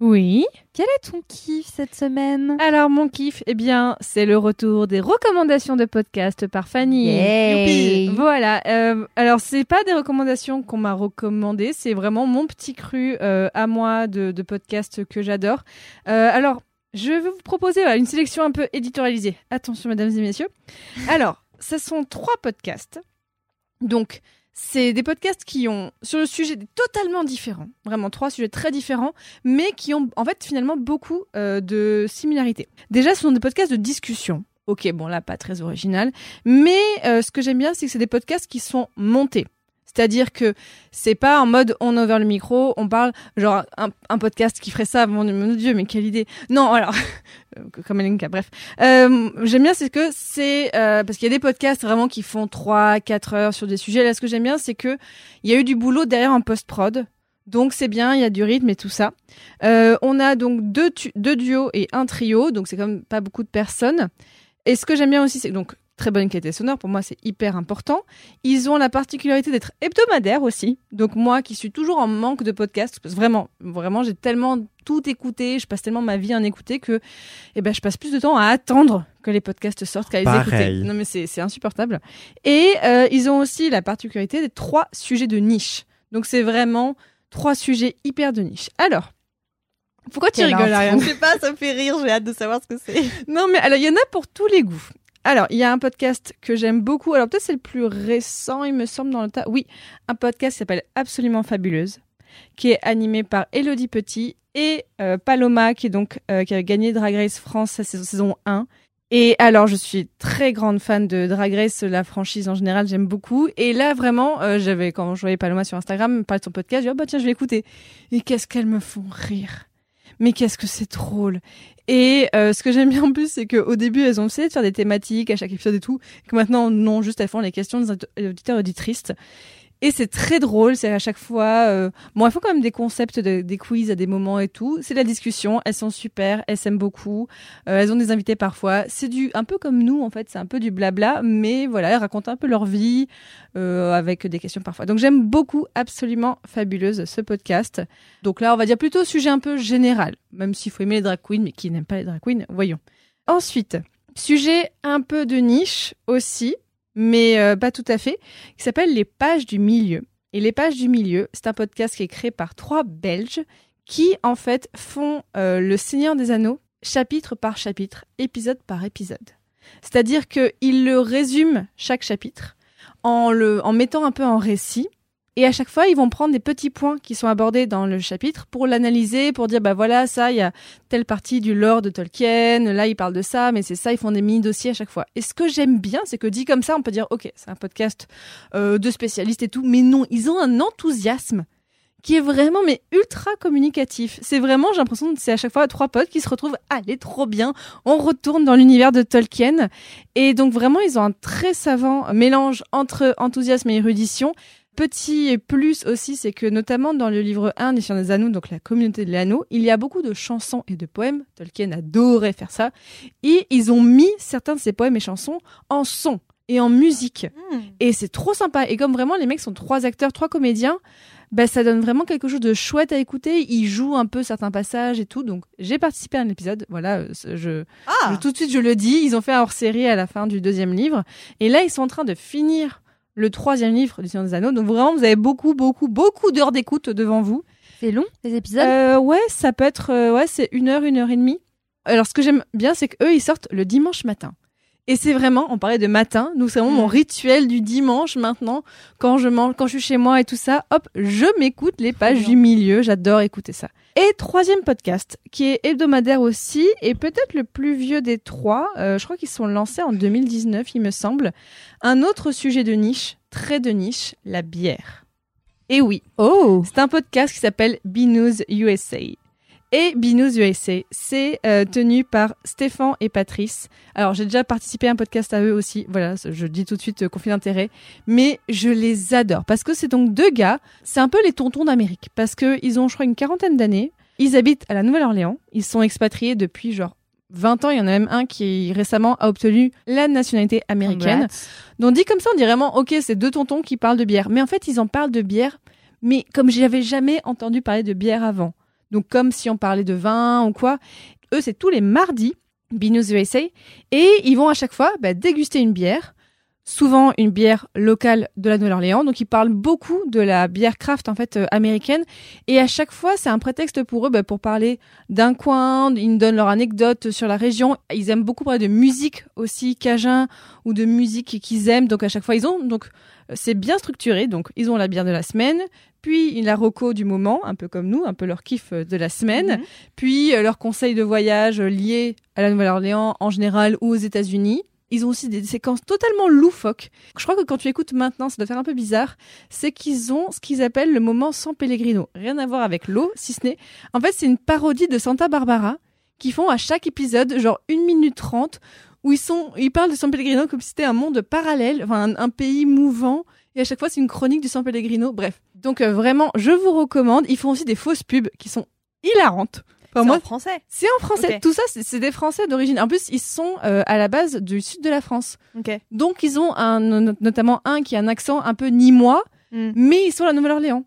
Oui. quel est ton kiff cette semaine? Alors, mon kiff, eh bien, c'est le retour des recommandations de podcast par Fanny. Yay. Youpi. Voilà. euh, alors, c'est pas des recommandations qu'on m'a recommandées, c'est vraiment mon petit cru euh, à moi de, de podcast que j'adore. Euh, alors, je vais vous proposer voilà, une sélection un peu éditorialisée. Attention, mesdames et messieurs. Alors, ce sont trois podcasts. Donc, c'est des podcasts qui ont, sur le sujet totalement différents, vraiment trois sujets très différents, mais qui ont en fait finalement beaucoup euh, de similarités. Déjà, ce sont des podcasts de discussion. Ok, bon là, pas très original, mais euh, ce que j'aime bien, c'est que c'est des podcasts qui sont montés. C'est-à-dire que c'est pas en mode on ouvre le micro, on parle genre un, un podcast qui ferait ça, mon dieu, mais quelle idée. Non, alors comme Elenka, bref. Euh, j'aime bien c'est que c'est euh, parce qu'il y a des podcasts vraiment qui font 3 4 heures sur des sujets. Là ce que j'aime bien c'est que il y a eu du boulot derrière en post-prod. Donc c'est bien, il y a du rythme et tout ça. Euh, on a donc deux, deux duos et un trio, donc c'est même pas beaucoup de personnes. Et ce que j'aime bien aussi, c'est donc très bonne qualité sonore, pour moi c'est hyper important. Ils ont la particularité d'être hebdomadaires aussi. Donc moi qui suis toujours en manque de podcasts, parce que vraiment, vraiment j'ai tellement tout écouté, je passe tellement ma vie à en écouter que eh ben, je passe plus de temps à attendre que les podcasts sortent qu'à les écouter. Non mais c'est insupportable. Et euh, ils ont aussi la particularité des trois sujets de niche. Donc c'est vraiment trois sujets hyper de niche. Alors, pourquoi tu rigoles. Ariane? Je sais pas, ça me fait rire, j'ai hâte de savoir ce que c'est. Non, mais alors, il y en a pour tous les goûts. Alors, il y a un podcast que j'aime beaucoup. Alors, peut-être c'est le plus récent, il me semble, dans le tas. Oui, un podcast qui s'appelle Absolument Fabuleuse, qui est animé par Elodie Petit et euh, Paloma, qui, donc, euh, qui a gagné Drag Race France sa saison, saison 1. Et alors, je suis très grande fan de Drag Race, la franchise en général, j'aime beaucoup. Et là, vraiment, euh, j'avais, quand je voyais Paloma sur Instagram parler de son podcast, j'ai dit, oh bah tiens, je vais écouter. Et qu'est-ce qu'elles me font rire. Mais qu'est-ce que c'est drôle. Et euh, ce que j'aime bien en plus, c'est qu'au début, elles ont essayé de faire des thématiques à chaque épisode et tout. Que maintenant, non, juste elles font les questions des aud- auditeurs et auditrices. Et c'est très drôle, c'est à chaque fois... euh, Bon, elles font quand même des concepts, de- des quiz à des moments et tout. C'est la discussion, elles sont super, elles s'aiment beaucoup. Euh, elles ont des invités parfois. C'est du un peu comme nous, en fait, c'est un peu du blabla. Mais voilà, elles racontent un peu leur vie euh, avec des questions parfois. Donc j'aime beaucoup, absolument fabuleuse, ce podcast. Donc là, on va dire plutôt sujet un peu général, même s'il faut aimer les drag queens, mais qui n'aime pas les drag queens, voyons. Ensuite, sujet un peu de niche aussi, mais euh, pas tout à fait, qui s'appelle Les pages du milieu. Et Les pages du milieu, c'est un podcast qui est créé par trois Belges qui, en fait, font euh, Le Seigneur des Anneaux chapitre par chapitre, épisode par épisode. C'est-à-dire qu'ils le résument chaque chapitre en, le, en mettant un peu en récit. Et à chaque fois, ils vont prendre des petits points qui sont abordés dans le chapitre pour l'analyser, pour dire, bah voilà, ça, il y a telle partie du lore de Tolkien, là, ils parlent de ça, mais c'est ça, ils font des mini-dossiers à chaque fois. Et ce que j'aime bien, c'est que dit comme ça, on peut dire, ok, c'est un podcast euh, de spécialistes et tout, mais non, ils ont un enthousiasme qui est vraiment mais ultra communicatif. C'est vraiment, j'ai l'impression que c'est à chaque fois trois potes qui se retrouvent, allez, trop bien, on retourne dans l'univers de Tolkien. Et donc vraiment, ils ont un très savant mélange entre enthousiasme et érudition. Petit plus aussi, c'est que notamment dans le livre 1 des Seigneurs des Anneaux, donc la communauté de l'anneau, il y a beaucoup de chansons et de poèmes. Tolkien adorait faire ça. Et ils ont mis certains de ces poèmes et chansons en son et en musique. Et c'est trop sympa. Et comme vraiment les mecs sont trois acteurs, trois comédiens, bah, ça donne vraiment quelque chose de chouette à écouter. Ils jouent un peu certains passages et tout. Donc j'ai participé à un épisode. Voilà, euh, je, Ah je- tout de suite je le dis. Ils ont fait un hors-série à la fin du deuxième livre. Et là ils sont en train de finir le troisième livre du Seigneur des Anneaux. Donc vraiment vous avez beaucoup, beaucoup, beaucoup d'heures d'écoute devant vous. C'est long, les épisodes euh, Ouais, ça peut être. Euh, ouais, c'est une heure, une heure et demie. Alors, ce que j'aime bien, c'est qu'eux, ils sortent le dimanche matin. Et c'est vraiment, on parlait de matin, nous c'est vraiment mon mm. rituel du dimanche maintenant, quand je mange, quand je suis chez moi et tout ça, hop, je m'écoute les pages du milieu, j'adore écouter ça. Et troisième podcast, qui est hebdomadaire aussi, et peut-être le plus vieux des trois, euh, je crois qu'ils sont lancés en 2019, il me semble, un autre sujet de niche, très de niche, la bière. Et oui, oh. c'est un podcast qui s'appelle Binous USA et Binous USA. C'est euh, tenu par Stéphane et Patrice. Alors, j'ai déjà participé à un podcast à eux aussi. Voilà, je dis tout de suite euh, conflit d'intérêt. Mais je les adore parce que c'est donc deux gars. C'est un peu les tontons d'Amérique parce que ils ont, je crois, une quarantaine d'années. Ils habitent à la Nouvelle-Orléans. Ils sont expatriés depuis genre 20 ans, il y en a même un qui récemment a obtenu la nationalité américaine. Donc dit comme ça, on dit vraiment, ok, c'est deux tontons qui parlent de bière. Mais en fait, ils en parlent de bière, mais comme j'avais jamais entendu parler de bière avant. Donc comme si on parlait de vin ou quoi. Eux, c'est tous les mardis, Binous USA, et ils vont à chaque fois bah, déguster une bière, souvent une bière locale de la Nouvelle-Orléans. Donc ils parlent beaucoup de la bière craft en fait euh, américaine, et à chaque fois c'est un prétexte pour eux bah, pour parler d'un coin. Ils nous donnent leur anecdote sur la région. Ils aiment beaucoup parler de musique aussi cajun ou de musique qu'ils aiment. Donc à chaque fois ils ont donc c'est bien structuré. Donc ils ont la bière de la semaine, puis la roco du moment, un peu comme nous, un peu leur kiff de la semaine, mhm. puis euh, leurs conseils de voyage liés à la Nouvelle-Orléans en général ou aux États-Unis. Ils ont aussi des séquences totalement loufoques. Je crois que quand tu écoutes maintenant, ça doit faire un peu bizarre. C'est qu'ils ont ce qu'ils appellent le moment sans Pellegrino. Rien à voir avec l'eau, si ce n'est. En fait, c'est une parodie de Santa Barbara qui font à chaque épisode, genre une minute trente, où ils sont, ils parlent de San Pellegrino comme si c'était un monde parallèle, enfin un pays mouvant et à chaque fois, c'est une chronique du San Pellegrino. Bref. Donc, euh, vraiment, je vous recommande. Ils font aussi des fausses pubs qui sont hilarantes. c'est en français. C'est en français. Tout ça, c'est des Français d'origine. En plus, ils sont euh, à la base du sud de la France. Donc, ils ont un, notamment un qui a un accent un peu nîmois, hmm. mais ils sont à la Nouvelle-Orléans.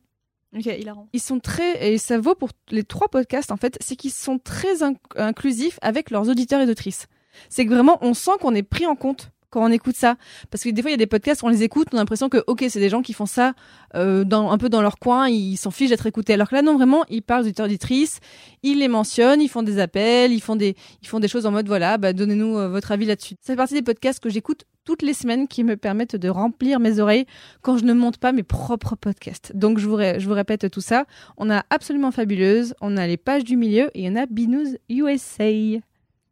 Ils sont très, et ça vaut pour les trois podcasts en fait, c'est qu'ils sont très inclusifs avec leurs auditeurs et auditrices. C'est que vraiment, on sent qu'on est pris en compte quand on écoute ça Parce que des fois, il y a des podcasts, on les écoute, on a l'impression que, ok, c'est des gens qui font ça euh, un peu dans leur coin, ils s'en fichent d'être écoutés. Alors que là, non, vraiment, ils parlent d'auditeurs auditrices, ils les mentionnent, ils font des appels, ils font des, ils font des choses en mode, voilà, bah, donnez-nous euh, votre avis là-dessus. Ça fait partie des podcasts que j'écoute toutes les semaines qui me permettent de remplir mes oreilles quand je ne monte pas mes propres podcasts. Donc, je vous, je vous répète tout ça. On a absolument fabuleuse, on a les pages du milieu et on a Binous USA.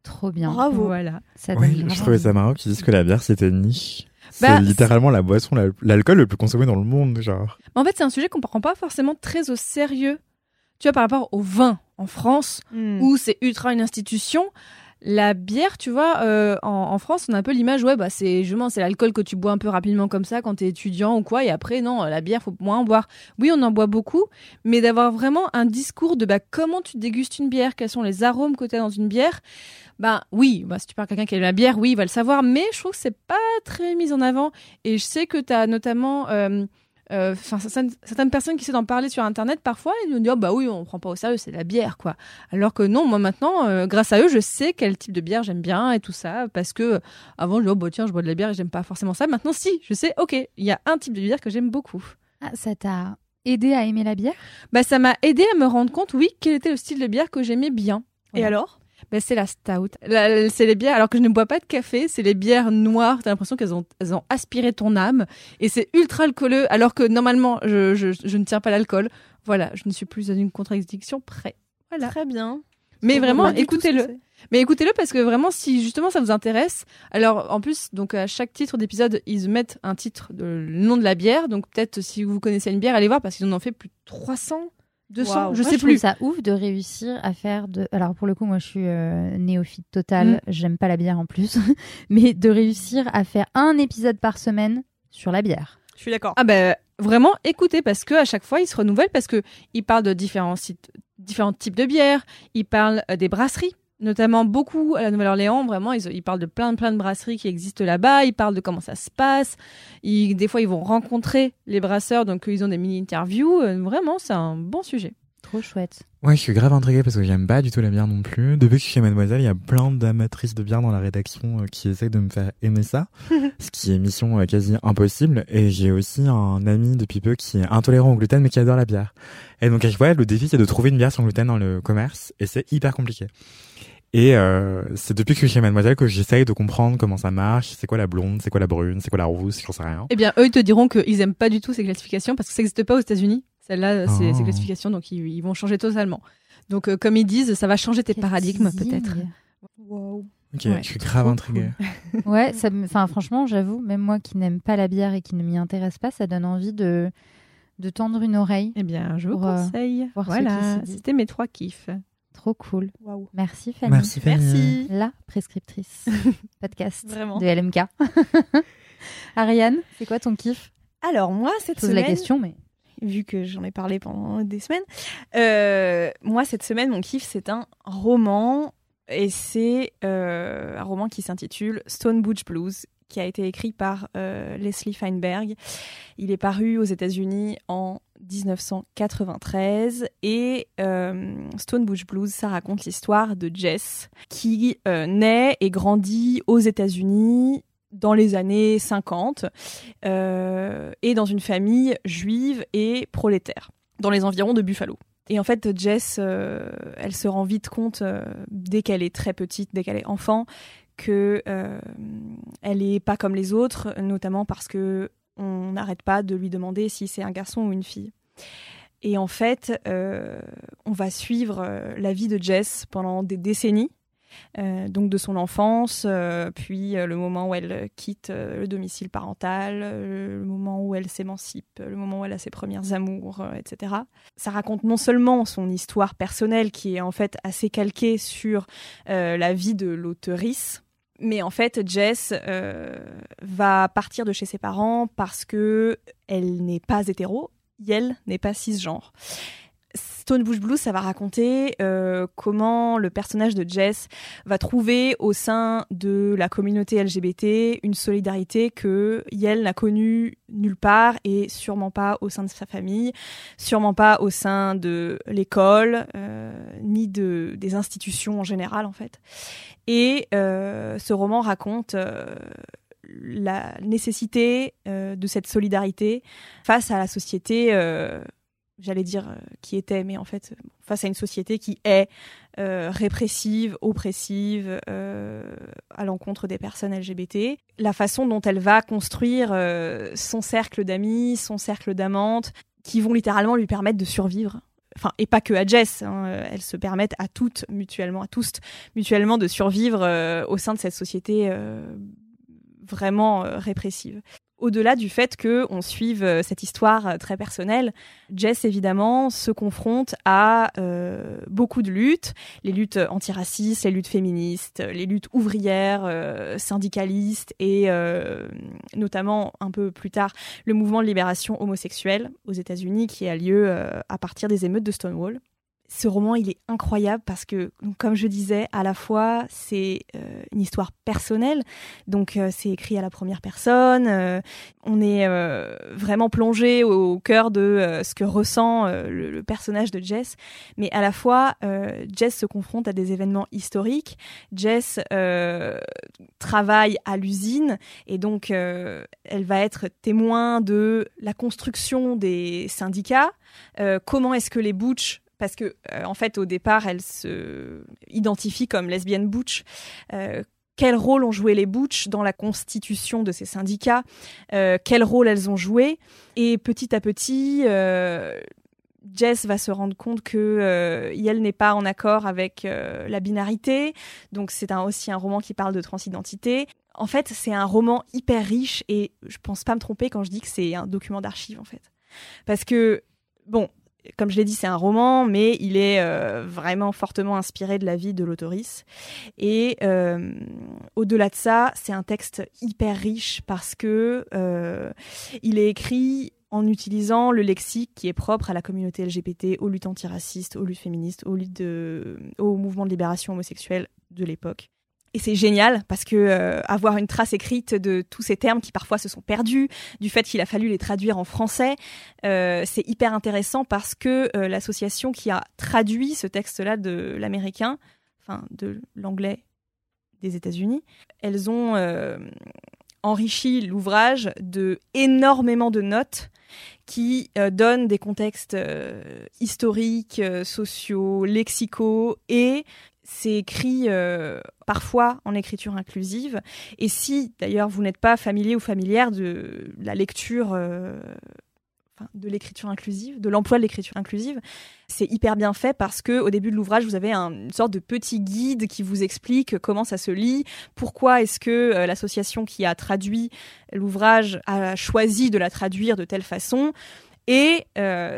Trop bien. Bravo. Voilà. Ça je trouvais ça marrant qu'ils disent que la bière c'était niche. Bah, c'est littéralement la boisson, l'alcool le plus consommé dans le monde, genre. En fait, c'est un sujet qu'on prend pas forcément très au sérieux. Tu vois, par rapport au vin en France, hmm. où c'est ultra une institution, la bière, tu vois, euh, en, France, on a un peu l'image, ouais, bah c'est justement c'est l'alcool que tu bois un peu rapidement comme ça quand t'es étudiant ou quoi, et après non, la bière faut moins en boire. Oui, on en boit beaucoup, mais d'avoir vraiment un discours de bah comment tu dégustes une bière, quels sont les arômes que t'as dans une bière, bah oui, bah si tu parles à quelqu'un qui aime la bière, oui, il va le savoir, mais je trouve que c'est pas très mis en avant, et je sais que t'as notamment euh, euh, certaines, personnes qui essaient d'en parler sur internet parfois ils nous disent oh, bah oui on prend pas au sérieux c'est la bière quoi. Alors que non moi maintenant euh, grâce à eux je sais quel type de bière j'aime bien et tout ça parce que avant je dis oh bah tiens je bois de la bière et j'aime pas forcément ça. Maintenant si je sais ok il y a un type de bière que j'aime beaucoup. Ah, ça t'a aidé à aimer la bière? Bah ça m'a aidé à me rendre compte oui quel était le style de bière que j'aimais bien. Et alors? Ben, c'est la stout. c'est les bières, alors que je ne bois pas de café, c'est les bières noires. T'as l'impression qu'elles ont, elles ont aspiré ton âme. Et c'est ultra alcooleux, alors que normalement, je, je, je ne tiens pas l'alcool. Voilà, je ne suis plus dans une contradiction près. Voilà. Très bien. Mais vraiment, écoutez-le. Mais écoutez-le parce que vraiment, si justement ça vous intéresse, alors en plus, donc à chaque titre d'épisode, ils mettent un titre, de, le nom de la bière. Donc peut-être si vous connaissez une bière, allez voir parce qu'ils en ont fait plus de 300 200, je sais plus. ça ouf de réussir à faire de. Alors pour le coup, moi je suis euh, néophyte total, mm. j'aime pas la bière en plus, mais de réussir à faire un épisode par semaine sur la bière. Je suis d'accord. Ah ben vraiment écoutez parce que à chaque fois ils se renouvellent parce que ils parlent de différents sites, différents types de bières, ils parlent euh, des brasseries notamment beaucoup à la Nouvelle-Orléans. Vraiment, ils, parlent de plein, plein de brasseries qui existent là-bas. Ils parlent de comment ça se passe. des fois, ils vont rencontrer les brasseurs, donc ils ont des mini-interviews. Euh, vraiment, c'est un bon sujet. Trop chouette. Ouais, je suis grave intriguée parce que j'aime pas du tout la bière non plus. Depuis que je suis chez Mademoiselle, il y a plein d'amatrices de bière dans la rédaction euh, qui essayent de me faire aimer ça, ce qui est mission euh, quasi impossible. Et j'ai aussi un ami depuis peu qui est intolérant au gluten mais qui adore la bière. Et donc à chaque fois, le défi c'est de trouver une bière sans gluten dans le commerce et c'est hyper compliqué. Et euh, c'est depuis que je suis chez Mademoiselle que j'essaye de comprendre comment ça marche, c'est quoi la blonde, c'est quoi la brune, c'est quoi la rousse, j'en sais rien. Eh bien, eux, ils te diront qu'ils aiment pas du tout ces classifications parce que ça n'existe pas aux États-Unis. Celle-là, c'est Oh. ces classifications, donc ils, ils vont changer totalement. Donc, euh, comme ils disent, ça va changer tes Quel paradigmes, peut-être. Wow. Ok, Ouais, je suis grave intriguée. Ouais, ça me- enfin franchement, j'avoue, même moi qui n'aime pas la bière et qui ne m'y intéresse pas, ça donne envie de de tendre une oreille. Eh bien, je vous Pour, euh, conseille. voilà, c'était mes trois kiffs. Trop cool. Waouh. Merci Fanny. Merci Fanny. Merci. La prescriptrice podcast Vraiment. de LMK. Ariane, c'est quoi ton kiff? Alors moi cette Je pose semaine, la question, mais vu que j'en ai parlé pendant des semaines, euh, moi cette semaine mon kiff c'est un roman. Et c'est euh, un roman qui s'intitule Stone Butch Blues qui a été écrit par euh, Leslie Feinberg. Il est paru aux États-Unis en 1993 et Stone Butch Blues, ça raconte l'histoire de Jess qui naît et grandit aux États-Unis dans les années 50 euh, et dans une famille juive et prolétaire dans les environs de Buffalo. Et en fait, Jess, euh, elle se rend vite compte euh, dès qu'elle est très petite, dès qu'elle est enfant, que euh, elle est pas comme les autres, notamment parce que on n'arrête pas de lui demander si c'est un garçon ou une fille. Et en fait, euh, on va suivre la vie de Jess pendant des décennies, donc de son enfance, euh, puis euh, le moment où elle quitte euh, le domicile parental, euh, le moment où elle s'émancipe, le moment où elle a ses premières amours, euh, etc. Ça raconte non seulement son histoire personnelle, qui est en fait assez calquée sur euh, la vie de l'auteurice, mais en fait, Jess euh, va partir de chez ses parents parce que elle n'est pas hétéro, elle n'est pas cisgenre. Stone Bush Blues, ça va raconter euh, comment le personnage de Jess va trouver au sein de la communauté LGBT une solidarité que Yel n'a connue nulle part et sûrement pas au sein de sa famille, sûrement pas au sein de l'école, euh, ni de, des institutions en général en fait. Et euh, ce roman raconte euh, la nécessité euh, de cette solidarité face à la société, euh, j'allais dire euh, qui était, mais en fait face à une société qui est euh, répressive, oppressive euh, à l'encontre des personnes LGBT. La façon dont elle va construire euh, son cercle d'amis, son cercle d'amantes, qui vont littéralement lui permettre de survivre. Enfin, et pas que à Jess, hein, euh, elles se permettent à toutes mutuellement, à tous mutuellement de survivre euh, au sein de cette société euh, vraiment euh, répressive. Au-delà du fait que on suive euh, cette histoire euh, très personnelle, Jess évidemment se confronte à euh, beaucoup de luttes, les luttes antiracistes, les luttes féministes, les luttes ouvrières, syndicalistes et notamment un peu plus tard le mouvement de libération homosexuelle aux États-Unis qui a lieu à partir des émeutes de Stonewall. Ce roman, il est incroyable parce que, comme je disais, à la fois c'est euh, une histoire personnelle, donc euh, c'est écrit à la première personne. euh, on est vraiment plongé au, cœur de ce que ressent le, le personnage de Jess, mais à la fois Jess se confronte à des événements historiques. Jess travaille à l'usine et donc elle va être témoin de la construction des syndicats. Comment est-ce que les Butch parce que euh, en fait au départ elle se identifie comme lesbienne Butch. Euh, quel rôle ont joué les Butch dans la constitution de ces syndicats? Euh, Quel rôle elles ont joué? Et petit à petit, Jess va se rendre compte que euh, elle n'est pas en accord avec la binarité. Donc c'est aussi un roman qui parle de transidentité. En fait, c'est un roman hyper riche et je pense pas me tromper quand je dis que c'est un document d'archives en fait. Parce que bon, comme je l'ai dit, c'est un roman, mais il est euh, vraiment fortement inspiré de la vie de l'autorice. Et euh, au-delà de ça, c'est un texte hyper riche parce que euh, il est écrit en utilisant le lexique qui est propre à la communauté LGBT, aux luttes antiracistes, aux luttes féministes, aux luttes de, au mouvement de libération homosexuelle de l'époque. Et c'est génial parce que euh, avoir une trace écrite de tous ces termes qui parfois se sont perdus, du fait qu'il a fallu les traduire en français, euh, c'est hyper intéressant parce que euh, l'association qui a traduit ce texte-là de l'américain, enfin de l'anglais des États-Unis, elles ont enrichi l'ouvrage de énormément de notes qui donnent des contextes historiques, sociaux, lexicaux et c'est écrit euh, parfois en écriture inclusive. Et si d'ailleurs vous n'êtes pas familier ou familière de la lecture, euh, de l'écriture inclusive, de l'emploi de l'écriture inclusive, c'est hyper bien fait parce que au début de l'ouvrage vous avez une sorte de petit guide qui vous explique comment ça se lit, pourquoi est-ce que euh, l'association qui a traduit l'ouvrage a choisi de la traduire de telle façon. Et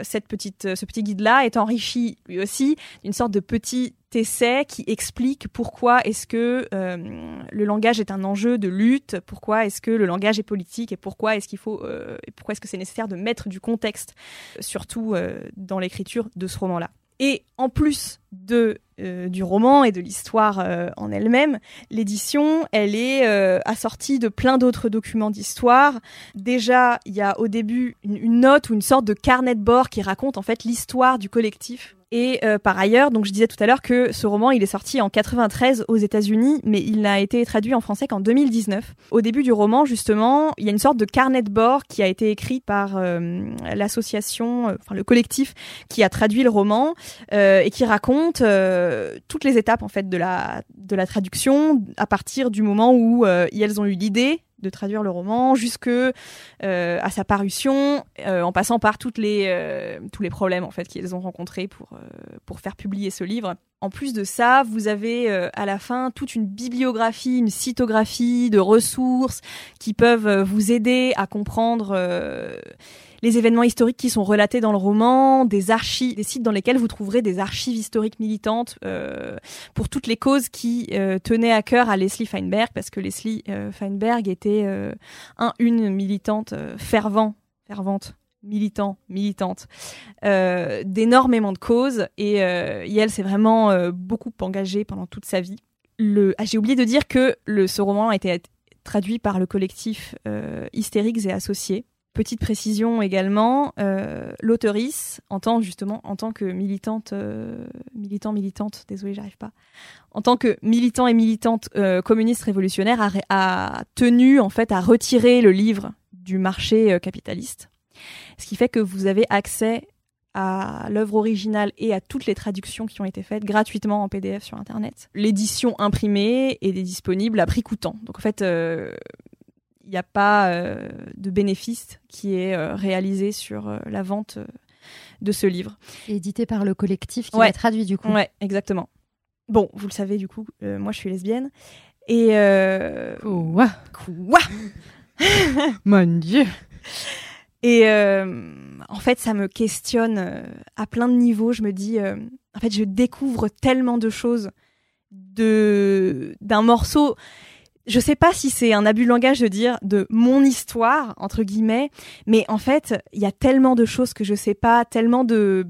cette petite, ce petit guide-là est enrichi lui aussi d'une sorte de petit essai qui explique pourquoi est-ce que euh, le langage est un enjeu de lutte, pourquoi est-ce que le langage est politique et pourquoi est-ce qu'il faut euh, pourquoi est-ce que c'est nécessaire de mettre du contexte, surtout euh, dans l'écriture de ce roman-là. Et en plus de du roman et de l'histoire en elle-même, l'édition, elle est assortie de plein d'autres documents d'histoire. Déjà, il y a au début une, une, note ou une sorte de carnet de bord qui raconte en fait l'histoire du collectif et euh, par ailleurs, donc je disais tout à l'heure que ce roman, il est sorti en 93 aux États-Unis, mais il n'a été traduit en français qu'en 2019. Au début du roman, justement, il y a une sorte de carnet de bord qui a été écrit par euh, l'association, euh, enfin le collectif qui a traduit le roman et qui raconte toutes les étapes en fait de la de la traduction à partir du moment où elles ont eu l'idée de traduire le roman jusque euh, à sa parution, euh, en passant par toutes les, euh, tous les problèmes en fait qu'ils ont rencontrés pour, pour faire publier ce livre. En plus de ça, vous avez à la fin toute une bibliographie, une cytographie de ressources qui peuvent vous aider à comprendre les événements historiques qui sont relatés dans le roman, des archives, des sites dans lesquels vous trouverez des archives historiques militantes euh, pour toutes les causes qui euh, tenaient à cœur à Leslie Feinberg, parce que Leslie euh, Feinberg était un, une militante fervent, fervente militant, militante, d'énormément de causes et, elle s'est vraiment beaucoup engagée pendant toute sa vie. Le... Ah, j'ai oublié de dire que le, ce roman a été traduit par le collectif Hystériques et Associés, Petite précision également, euh, en tant justement en tant que militante, euh, militant militante, désolé, j'arrive pas, en tant que militant et militante euh, communiste révolutionnaire, a, tenu en fait à retirer le livre du marché euh, capitaliste, ce qui fait que vous avez accès à l'œuvre originale et à toutes les traductions qui ont été faites gratuitement en PDF sur Internet. L'édition imprimée est disponible à prix coûtant. Donc en fait, il n'y a pas euh, de bénéfice qui est euh, réalisé sur euh, la vente de ce livre. Édité par le collectif qui l'a traduit du coup. Ouais, exactement. Bon, vous le savez du coup, moi je suis lesbienne. Et. Quoi? Quoi? Mon Dieu Et en fait, ça me questionne à plein de niveaux. Je me dis, en fait, je découvre tellement de choses de d'un morceau je sais pas si c'est un abus de langage de dire de mon histoire entre guillemets, mais en fait, il y a tellement de choses que je sais pas, tellement de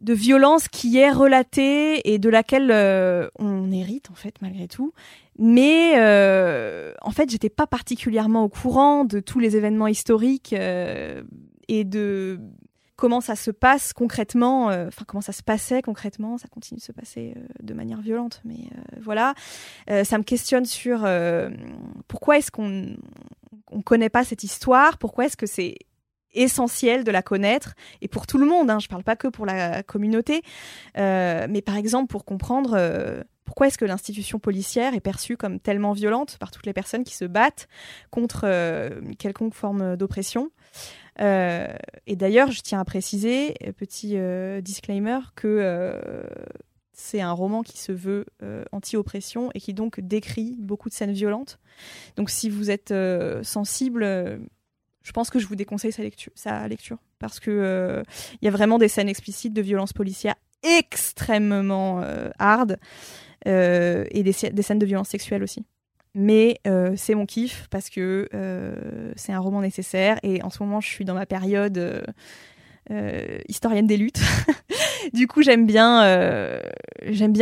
de violence qui est relatée et de laquelle euh, on hérite en fait malgré tout. Mais euh, en fait, j'étais pas particulièrement au courant de tous les événements historiques euh, et de comment ça se passe concrètement, euh, enfin comment ça se passait concrètement, ça continue de se passer euh, de manière violente, mais euh, voilà, ça me questionne sur pourquoi est-ce qu'on on connaît pas cette histoire, pourquoi est-ce que c'est essentiel de la connaître? Et pour tout le monde, hein, je parle pas que pour la communauté, mais par exemple pour comprendre pourquoi est-ce que l'institution policière est perçue comme tellement violente par toutes les personnes qui se battent contre quelconque forme d'oppression? Euh, et d'ailleurs, je tiens à préciser, euh, petit euh, disclaimer, que c'est un roman qui se veut anti-oppression et qui donc décrit beaucoup de scènes violentes. Donc si vous êtes sensible, je pense que je vous déconseille sa lecture, sa lecture parce que il y a vraiment des scènes explicites de violence policière extrêmement hard et des, des, scènes de violence sexuelle aussi mais euh, c'est mon kiff parce que euh, c'est un roman nécessaire et en ce moment je suis dans ma période historienne des luttes. du coup, j'aime bien,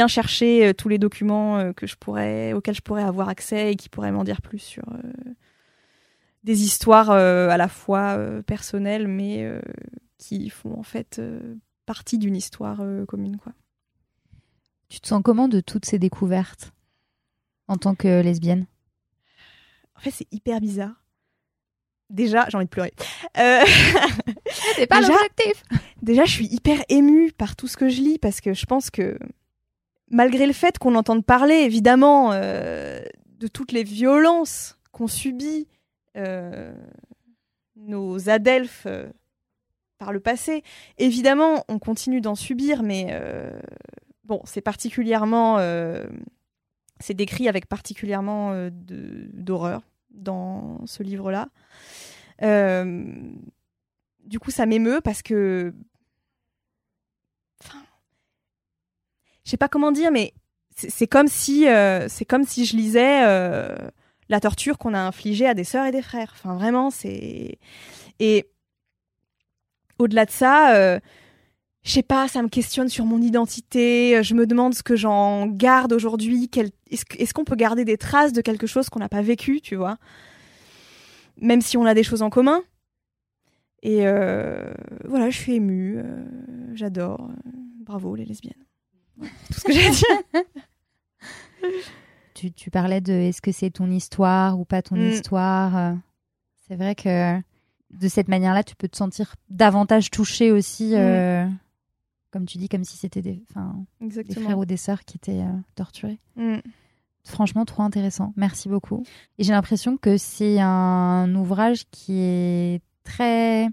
chercher tous les documents auxquels je pourrais avoir accès et qui pourraient m'en dire plus sur des histoires à la fois personnelles, mais qui font en fait partie d'une histoire commune. Tu te sens comment de toutes ces découvertes? En tant que lesbienne? En fait, c'est hyper bizarre. Déjà, j'ai envie de pleurer. Euh... c'est pas l'objectif. Déjà, je suis hyper émue par tout ce que je lis parce que je pense que malgré le fait qu'on entende parler évidemment euh, de toutes les violences qu'ont subies euh, nos adelphes par le passé, évidemment, on continue d'en subir, mais bon, c'est particulièrement, c'est décrit avec particulièrement euh, d'horreur dans ce livre-là. Euh, du coup, ça m'émeut parce que, enfin, je sais pas comment dire, mais c'est comme si, c'est comme si je lisais la torture qu'on a infligée à des sœurs et des frères. Enfin, vraiment, c'est et au-delà de ça je sais pas, ça me questionne sur mon identité, euh, je me demande ce que j'en garde aujourd'hui, est-ce qu'on peut garder des traces de quelque chose qu'on n'a pas vécu, tu vois? Même si on a des choses en commun. Et euh, voilà, je suis émue, euh, j'adore. bravo les lesbiennes. tout ce que j'ai dit. tu, tu, parlais de est-ce que c'est ton histoire ou pas ton mm. histoire. C'est vrai que de cette manière-là, tu peux te sentir davantage touchée aussi. Mm comme tu dis, comme si c'était des, des frères ou des sœurs qui étaient euh, torturés. Mm. Franchement, trop intéressant. Merci beaucoup. Et j'ai l'impression que c'est un ouvrage qui est très.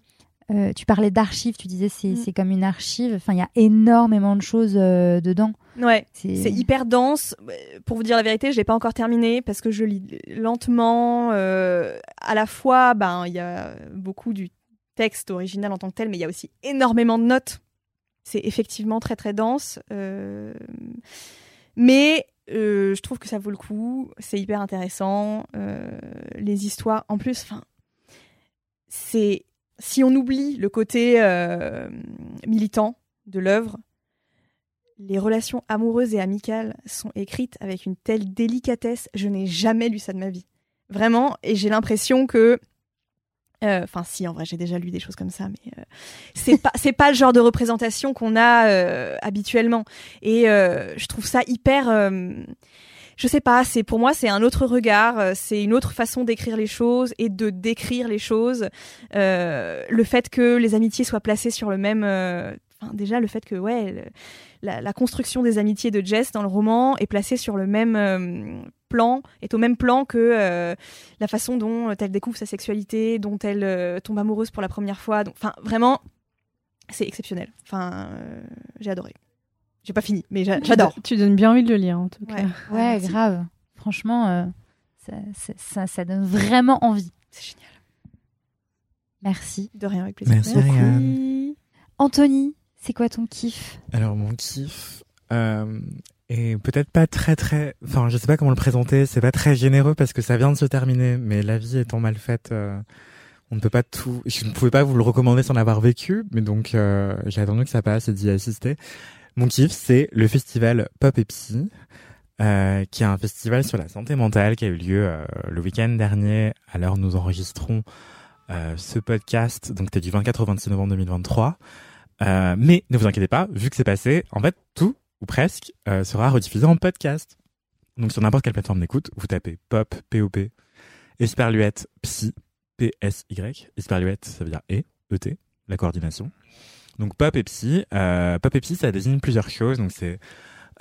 Euh, tu parlais d'archives, tu disais c'est mm. comme une archive. Enfin, il y a énormément de choses euh, dedans. Ouais, c'est hyper dense. Pour vous dire la vérité, je l'ai pas encore terminé parce que je lis lentement. à la fois, ben il y a beaucoup du texte original en tant que tel, mais il y a aussi énormément de notes c'est effectivement très très dense. Euh, mais euh, je trouve que ça vaut le coup. C'est hyper intéressant. Euh, les histoires, en plus, enfin, c'est si on oublie le côté militant de l'œuvre, les relations amoureuses et amicales sont écrites avec une telle délicatesse. Je n'ai jamais lu ça de ma vie. Vraiment. Et j'ai l'impression que euh, enfin, si, en vrai, j'ai déjà lu des choses comme ça, mais euh, c'est pas c'est pas le genre de représentation qu'on a euh, habituellement. Et je trouve ça hyper. je sais pas. C'est pour moi, c'est un autre regard. C'est une autre façon d'écrire les choses et de décrire les choses. le fait que les amitiés soient placées sur le même. Enfin, déjà, le fait que ouais, la, construction des amitiés de Jess dans le roman est placée sur le même plan, est au même plan que euh, la façon dont elle découvre sa sexualité, dont elle euh, tombe amoureuse pour la première fois. Enfin, vraiment, c'est exceptionnel. Enfin, euh, j'ai adoré. J'ai pas fini, mais j'adore. Tu donnes bien envie de le lire, en tout cas. Ouais, grave. Franchement, ça, ça, donne vraiment envie. C'est génial. Merci. De rien, avec plaisir. Merci, Anthony, c'est quoi ton kiff? Alors, mon kiff, et peut-être pas très très, enfin je sais pas comment le présenter, c'est pas très généreux parce que ça vient de se terminer, mais la vie étant mal faite, euh, on ne peut pas tout, je ne pouvais pas vous le recommander sans l'avoir vécu, mais donc euh, j'ai attendu que ça passe et d'y assister. Mon kiff, c'est le festival Pop et Psy, euh, qui est un festival sur la santé mentale qui a eu lieu le week-end dernier, où nous enregistrons ce podcast, donc c'était du 24 au 26 novembre 2023. Mais ne vous inquiétez pas, vu que c'est passé, en fait tout ou presque, euh, sera rediffusé en podcast. Donc sur n'importe quelle plateforme d'écoute, vous tapez pop, P-O-P, Esperluette, Psy, P-S-Y. Esperluette, ça veut dire E, E-T, la coordination. Donc pop et psy. Euh, pop et psy, ça désigne plusieurs choses. Donc c'est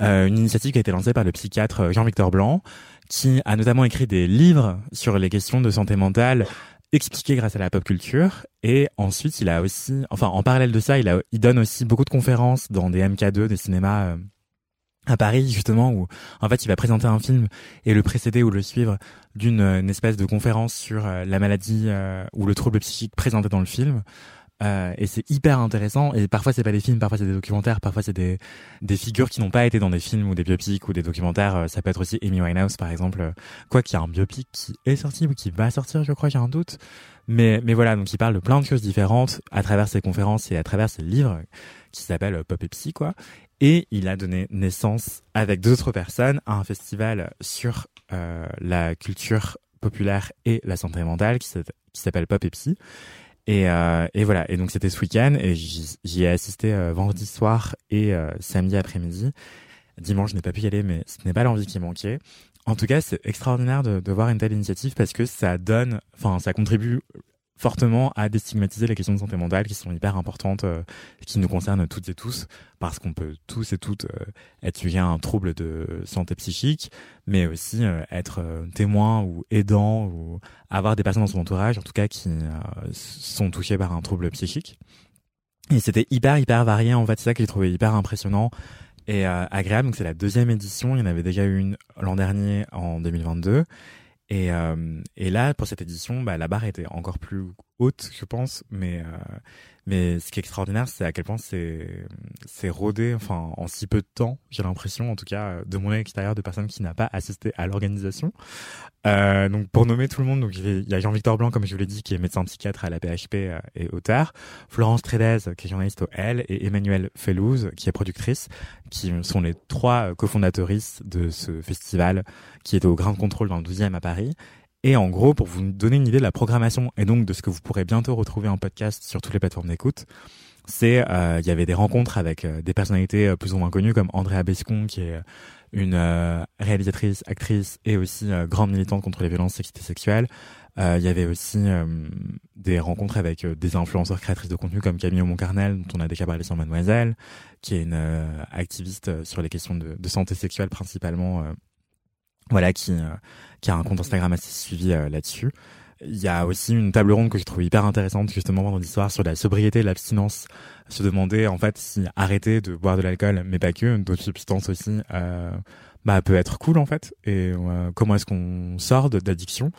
euh, une initiative qui a été lancée par le psychiatre Jean-Victor Blanc, qui a notamment écrit des livres sur les questions de santé mentale expliqué grâce à la pop culture. Et ensuite, il a aussi, enfin, en parallèle de ça, il, a, il donne aussi beaucoup de conférences dans des MK2, des cinémas euh, à Paris, justement, où en fait, il va présenter un film et le précéder ou le suivre d'une espèce de conférence sur euh, la maladie ou le trouble psychique présenté dans le film. Euh, et c'est hyper intéressant. Et parfois c'est pas des films, parfois c'est des documentaires, parfois c'est des des figures qui n'ont pas été dans des films ou des biopics ou des documentaires. Euh, ça peut être aussi Amy Winehouse par exemple. Quoi qu'il y a un biopic qui est sorti ou qui va sortir, je crois, j'ai un doute. Mais mais voilà, donc il parle de plein de choses différentes à travers ses conférences et à travers ses livres qui s'appelle Pop et Psy quoi. Et il a donné naissance avec d'autres personnes à un festival sur euh, la culture populaire et la santé mentale qui s'appelle Pop et Psy. Et, euh, et voilà. Et donc c'était ce week-end et j'y ai assisté euh, vendredi soir et euh, samedi après-midi. Dimanche, je n'ai pas pu y aller, mais ce n'est pas l'envie qui manquait. En tout cas, c'est extraordinaire de, de, voir une telle initiative parce que ça donne, enfin, ça contribue fortement à déstigmatiser les questions de santé mentale qui sont hyper importantes, euh, qui nous concernent toutes et tous, parce qu'on peut tous et toutes euh, être sujet à un trouble de santé psychique, mais aussi euh, être témoin ou aidant ou avoir des personnes dans son entourage, en tout cas, qui sont touchées par un trouble psychique. Et c'était hyper hyper varié en fait, c'est ça que j'ai trouvé hyper impressionnant et agréable. Donc c'est la deuxième édition, il y en avait déjà une l'an dernier en 2022. Et, euh, et là, pour cette édition, bah, la barre était encore plus haute, je pense, mais euh, mais ce qui est extraordinaire, c'est à quel point c'est c'est rodé, enfin en si peu de temps. J'ai l'impression, en tout cas, de mon extérieur, de personnes qui n'a pas assisté à l'organisation. Euh, donc pour nommer tout le monde, donc il y a Jean-Victor Blanc, comme je vous l'ai dit, qui est médecin psychiatre à la PHP euh, et auteur, Florence Trédez, qui est journaliste au L, et Emmanuelle Fellouz, qui est productrice, qui sont les trois cofondatrices de ce festival qui est au Grand Contrôle dans le 12e à Paris et en gros, pour vous donner une idée de la programmation et donc de ce que vous pourrez bientôt retrouver en podcast sur toutes les plateformes d'écoute, c'est euh, il y avait des rencontres avec euh, des personnalités euh, plus ou moins connues comme Andrea Bescon qui est une réalisatrice, actrice et aussi grande militante contre les violences sexistes et sexuelles. Il y avait aussi des rencontres avec des influenceurs créatrices de contenu comme Camille Moncarnel, dont on a déjà parlé sur Mademoiselle, qui est une activiste sur les questions de santé sexuelle principalement voilà, qui, euh, qui a un compte Instagram assez suivi euh, là-dessus. Il y a aussi une table ronde que je trouve hyper intéressante justement vendredi soir sur la sobriété et l'abstinence. Se demander en fait si arrêter de boire de l'alcool, mais pas que, d'autres substances aussi, euh, bah peut être cool en fait. Et euh, comment est-ce qu'on sort d'addiction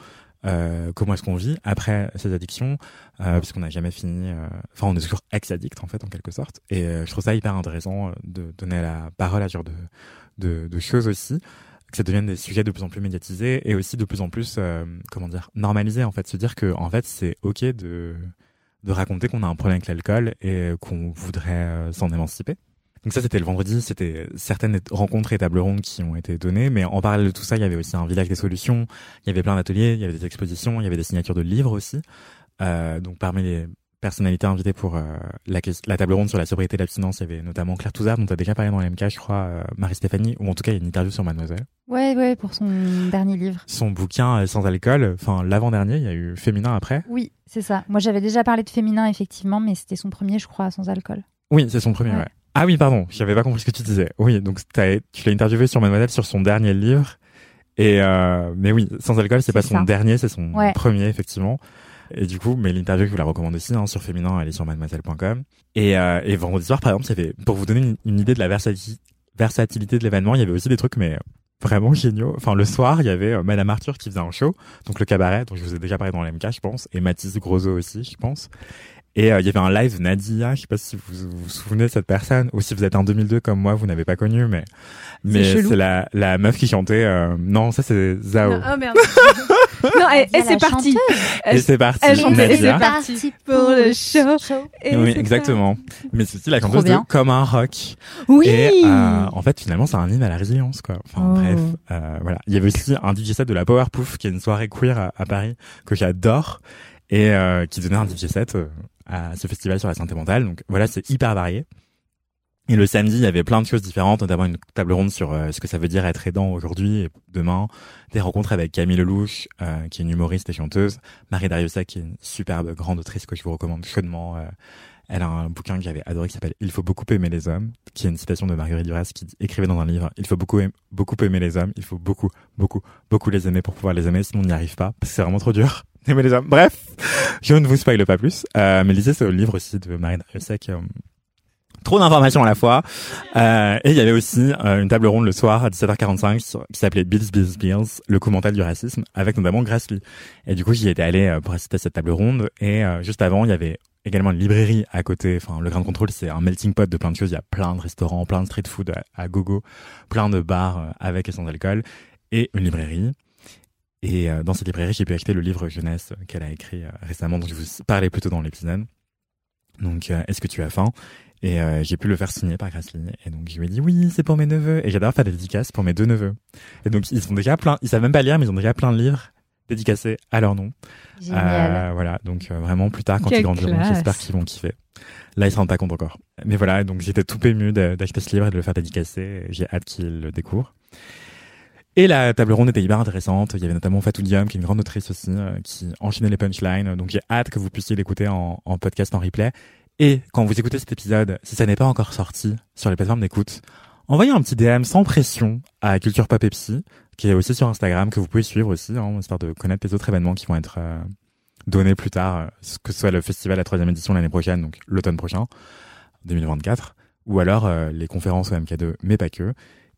euh, comment est-ce qu'on vit après ces addictions euh, puisqu'on n'a jamais fini enfin on est toujours ex-addict en fait en quelque sorte et je trouve ça hyper intéressant de donner la parole à ce genre de, de, de choses aussi que ça devienne des sujets de plus en plus médiatisés et aussi de plus en plus euh, comment dire normalisés en fait. Se dire que en fait c'est ok de de raconter qu'on a un problème avec l'alcool et qu'on voudrait euh, s'en émanciper. Donc ça c'était le vendredi. C'était certaines rencontres et tables rondes qui ont été données. Mais en parallèle de tout ça il y avait aussi un village des solutions. Il y avait plein d'ateliers il y avait des expositions il y avait des signatures de livres aussi. Euh, donc parmi les personnalités invitées pour euh, la, la, table ronde sur la sobriété et l'abstinence. Il y avait notamment Claire Touzard, dont tu as déjà parlé dans l'MK, je crois, euh, Marie-Stéphanie, ou en tout cas, il y a une interview sur Mademoiselle. Ouais, ouais, pour son dernier livre. Son bouquin euh, Sans alcool, enfin, l'avant-dernier, il y a eu Féminin après. Oui, c'est ça. Moi, j'avais déjà parlé de Féminin, effectivement, mais c'était son premier, je crois, Sans alcool. Oui, c'est son premier, ouais. Ah oui, pardon, j'avais pas compris ce que tu disais. Oui, donc tu l'as interviewé sur Mademoiselle sur son dernier livre. Et euh, mais oui, sans alcool, c'est pas son dernier, c'est son premier effectivement. Et du coup, mais l'interview, je vous la recommande aussi hein, sur féminin, elle est sur mademoiselle.com. Et, euh, et vendredi soir, par exemple, avait, pour vous donner une, idée de la versatilité de l'événement, il y avait aussi des trucs, mais vraiment géniaux. Enfin, le soir, il y avait euh, Madame Arthur qui faisait un show, donc le cabaret, dont je vous ai déjà parlé dans l'MK, je pense, et Mathis Grosso aussi, je pense. Et euh, il y avait un live Nadia, je sais pas si vous vous, souvenez de cette personne, ou si vous êtes en 2002 comme moi, vous n'avez pas connu, mais mais c'est la la meuf qui chantait. Euh... Non, ça c'est Zao. oh merde. non, et, c'est parti. Et c'est parti. Elle chantait, et c'est parti pour le show. oui, exactement. Mais c'est aussi la chanteuse de Comme un rock. Oui. Et euh, en fait, finalement, c'est un hymne à la résilience, quoi. Enfin, oh. bref, euh, voilà. Il y avait aussi un DJ set de la Power Pouf, qui est une soirée queer à, à Paris que j'adore et euh, qui donnait un DJ set euh, à ce festival sur la santé mentale. Donc voilà, c'est hyper varié. Et le samedi, il y avait plein de choses différentes, notamment une table ronde sur euh, ce que ça veut dire être aidant aujourd'hui et demain, des rencontres avec Camille Lelouch, euh, qui est une humoriste et chanteuse, Marie Dariussa, qui est une superbe grande autrice que je vous recommande chaudement. Euh, elle a un bouquin que j'avais adoré qui s'appelle Il faut beaucoup aimer les hommes, qui est une citation de Marguerite Duras qui écrivait dans un livre Il faut beaucoup, beaucoup aimer les hommes, il faut beaucoup, beaucoup, beaucoup les aimer pour pouvoir les aimer, sinon on n'y arrive pas, parce que c'est vraiment trop dur d'aimer les hommes. Bref, je ne vous spoile pas plus, euh, mais lisez ce livre aussi de Marie Dariussa qui trop d'informations à la fois. Euh, et il y avait aussi euh, une table ronde le soir à 17h45 qui s'appelait Bills, Bills, Bills, le commentaire du racisme, avec notamment Grace Lee. Et du coup, j'y étais allé euh, pour assister à cette table ronde. Et euh, juste avant, il y avait également une librairie à côté. Enfin, le Grand Contrôle, c'est un melting pot de plein de choses. Il y a plein de restaurants, plein de street food à, gogo, plein de bars avec et sans alcool, et une librairie. Et dans cette librairie, j'ai pu acheter le livre jeunesse qu'elle a écrit récemment, dont je vous parlais plutôt dans l'épisode. Donc, est-ce que tu as faim? Et j'ai pu le faire signer par Grassley. Et donc, je lui ai dit oui, c'est pour mes neveux. Et j'adore faire des dédicaces pour mes deux neveux. Et donc, ils sont déjà plein. Ils savent même pas lire, mais ils ont déjà plein de livres dédicacés à leur nom. Euh, voilà, donc euh, vraiment plus tard quand ils grandiront, j'espère qu'ils vont kiffer. Là, ils se rendent pas compte encore. Mais voilà, donc j'étais tout ému d'acheter ce livre et de le faire dédicacer. J'ai hâte qu'ils le découvrent. Et la table ronde était hyper intéressante. Il y avait notamment Fatou Diam, qui est une grande autrice aussi, euh, qui enchaînait les punchlines. Donc j'ai hâte que vous puissiez l'écouter en, en podcast, en replay. Et quand vous écoutez cet épisode, si ça n'est pas encore sorti sur les plateformes d'écoute, envoyez un petit DM sans pression à Culture Pop qui est aussi sur Instagram, que vous pouvez suivre aussi, hein, histoire de connaître les autres événements qui vont être euh, donnés plus tard, euh, que ce soit le festival la troisième édition l'année prochaine, donc l'automne prochain, 2024, ou alors euh, les conférences au MK2, mais pas que.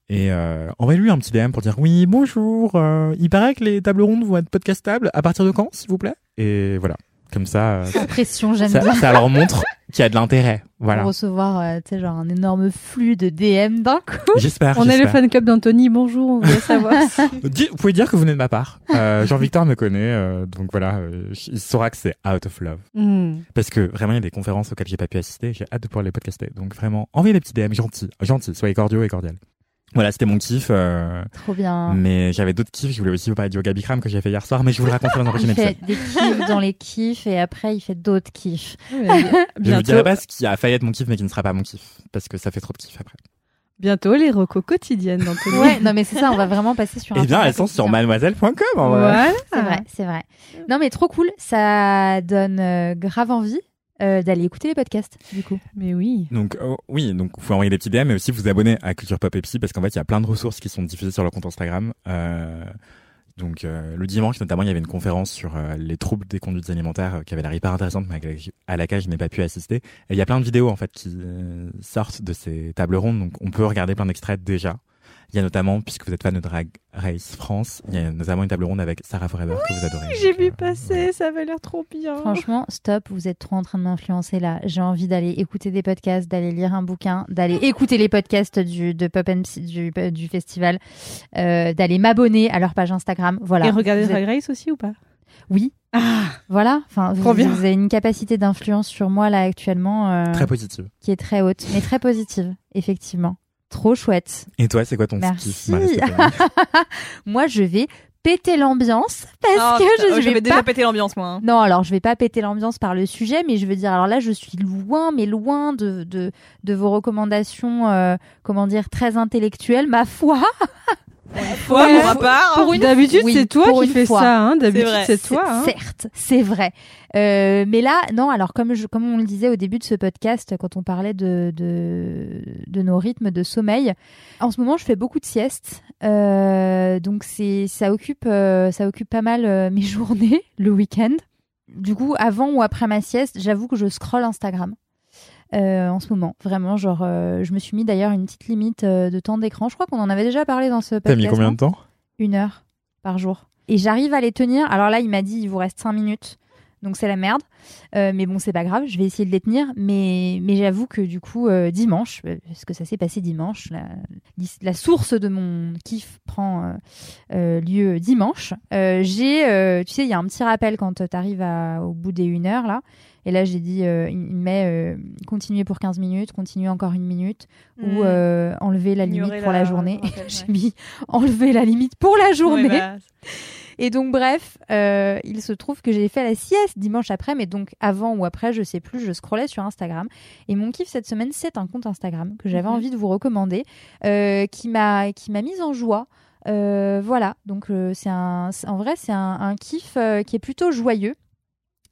Et envoyez-lui un petit DM pour dire oui, bonjour, il paraît que les tables rondes vont être podcastables. À partir de quand, s'il vous plaît? Et voilà. Comme ça, pression, j'aime ça, ça leur montre qu'il y a de l'intérêt. Voilà. Pour recevoir, euh, tu sais, genre un énorme flux de DM d'un coup. J'espère. On est le fan club d'Anthony. Bonjour, on voulait savoir. vous pouvez dire que vous venez de ma part. Euh, Jean-Victor me connaît, euh, donc voilà, euh, il saura que c'est out of love. Hmm. Parce que vraiment, il y a des conférences auxquelles j'ai pas pu assister. J'ai hâte de pouvoir les podcaster. Donc vraiment, envoyez des petits DM gentils, gentils, soyez cordiaux et cordiales. Voilà, c'était mon kiff. Euh, Trop bien. Mais j'avais d'autres kiffs. Je voulais aussi vous parler du yoga Bikram que j'ai fait hier soir, mais je vous le raconterai dans un prochain épisode. Il fait des kiffs dans les kiffs et après il fait d'autres kiffs. je vous dirai pas ce qui a failli être mon kiff, mais qui ne sera pas mon kiff, parce que ça fait trop de kiff après. Bientôt les recos quotidiennes dans Ouais, non mais c'est ça, on va vraiment passer sur. Eh bien, elles sont sur mademoiselle.com. Ouais, c'est vrai, c'est vrai. Non mais trop cool, ça donne euh, grave envie. Euh, d'aller écouter les podcasts, du coup. Mais oui. Donc, oh, oui, donc vous pouvez envoyer des petits DM, mais aussi vous abonner à Culture Pop Epsi, parce qu'en fait, il y a plein de ressources qui sont diffusées sur leur compte Instagram. Euh, donc, euh, le dimanche, notamment, il y avait une conférence sur euh, les troubles des conduites alimentaires qui avait l'air hyper intéressante, mais à laquelle je n'ai pas pu assister. Et il y a plein de vidéos, en fait, qui sortent de ces tables rondes, donc on peut regarder plein d'extraits déjà. Il y a notamment, puisque vous êtes fan de Drag Race France, il y a notamment une table ronde avec Sarah Forever que vous adorez. J'ai vu euh, passer, ça avait l'air trop bien. Franchement, stop, vous êtes trop en train de m'influencer là. J'ai envie d'aller écouter des podcasts, d'aller lire un bouquin, d'aller écouter les podcasts du, de Pop and du, du festival, euh, d'aller m'abonner à leur page Instagram. Voilà. Et regarder Drag Race aussi ou pas? Oui. Ah, voilà. Enfin, vous, vous, avez une capacité d'influence sur moi là actuellement. Euh, très positive. Qui est très haute, mais très positive, effectivement. Trop chouette. Et toi, c'est quoi ton Merci. Moi, je vais péter l'ambiance parce que je, oh, je, vais, déjà péter l'ambiance moi. Hein. Non, alors je vais pas péter l'ambiance par le sujet, mais je veux dire alors là je suis loin, mais loin de de, de vos recommandations, euh, comment dire, très intellectuelles, ma foi. Pour une fois, part. Pour une... D'habitude, c'est toi qui fais ça. Hein. D'habitude, c'est toi. Hein. Certes, c'est vrai. Euh, mais là, non. Alors, comme je, comme on le disait au début de ce podcast, quand on parlait de de, de nos rythmes de sommeil, en ce moment, je fais beaucoup de siestes. Euh, donc, c'est ça occupe euh, ça occupe pas mal euh, mes journées le week-end. Du coup, avant ou après ma sieste, j'avoue que je scrolle Instagram. Euh, en ce moment. Vraiment, genre, euh, je me suis mis d'ailleurs une petite limite euh, de temps d'écran. Je crois qu'on en avait déjà parlé dans ce podcast. T'as mis combien de temps? Une heure par jour. Et j'arrive à les tenir. Alors là, il m'a dit, il vous reste cinq minutes. Donc c'est la merde. mais bon, c'est pas grave, je vais essayer de les tenir. Mais, mais j'avoue que du coup, dimanche, parce que ça s'est passé dimanche, la, la, source de mon kiff prend lieu dimanche. j'ai, tu sais, il y a un petit rappel quand tu arrives au bout des une heure là. Et là, j'ai dit, euh, il met euh, continuer pour 15 minutes, continuer encore une minute, ou euh, enlever la limite pour la, journée. j'ai mis enlever la limite pour la journée. Bah, et donc, bref, il se trouve que j'ai fait la sieste dimanche après, mais donc avant ou après, je sais plus, je scrollais sur Instagram. Et mon kiff cette semaine, c'est un compte Instagram que j'avais mhm. envie de vous recommander, qui m'a qui m'a mise en joie. voilà, donc c'est un, en vrai, c'est un, un kiff qui est plutôt joyeux.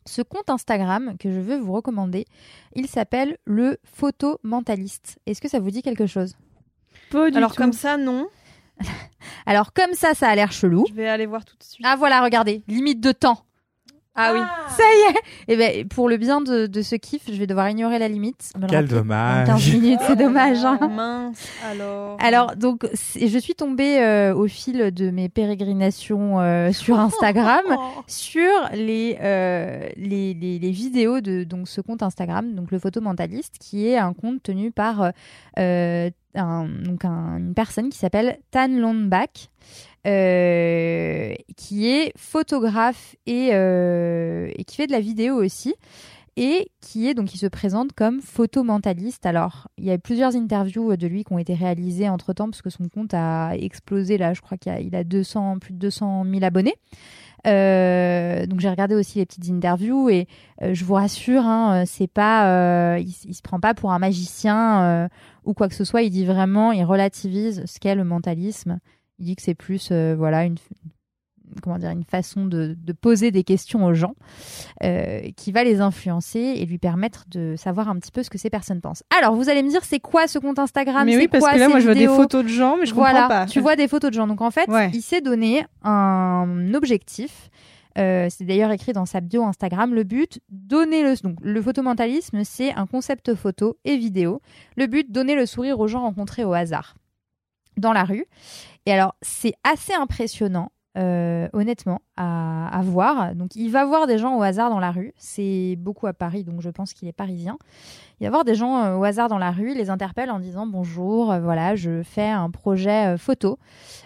Ce compte Instagram que je veux vous recommander, il s'appelle le photo mentaliste. Est-ce que ça vous dit quelque chose? Pas du Alors comme ça, non. Alors comme ça, ça a l'air chelou. Je vais aller voir tout de suite. Ah voilà, regardez, limite de temps. Ah oui, ça y est. Et ben pour le bien de, de ce kiff, je vais devoir ignorer la limite. Quel dommage. 15 minutes, c'est dommage. Hein. Mince, alors. Alors donc je suis tombée euh, au fil de mes pérégrinations euh, sur Instagram sur les, euh, les, les, les vidéos de donc ce compte Instagram, donc le photomentaliste, qui est un compte tenu par une personne qui s'appelle Tan Londbach. Euh, qui est photographe et, euh, et, qui fait de la vidéo aussi et qui est donc qui se présente comme photomentaliste. Alors, il y a plusieurs interviews de lui qui ont été réalisées entre temps parce que son compte a explosé là, je crois qu'il a, il a 200 plus de 200 000 abonnés. Euh, donc j'ai regardé aussi les petites interviews et je vous rassure, hein, c'est pas, il, il, se prend pas pour un magicien ou quoi que ce soit. Il dit vraiment, il relativise ce qu'est le mentalisme. Il dit que c'est plus euh, voilà une comment dire une façon de, de poser des questions aux gens euh, qui va les influencer et lui permettre de savoir un petit peu ce que ces personnes pensent. Alors vous allez me dire c'est quoi ce compte Instagram? Mais oui parce que là moi je vois des photos de gens mais je voilà, comprends pas. Tu vois des photos de gens donc en fait il s'est donné un objectif. Euh, c'est d'ailleurs écrit dans sa bio Instagram. Le but, donner le donc le photomentalisme, c'est un concept photo et vidéo. Le but, donner le sourire aux gens rencontrés au hasard dans la rue. Et alors, c'est assez impressionnant. Euh, honnêtement, à, voir. Donc, il va voir des gens au hasard dans la rue. C'est beaucoup à Paris, donc je pense qu'il est parisien. Il va voir des gens euh, au hasard dans la rue, il les interpelle en disant bonjour, euh, voilà, je fais un projet photo.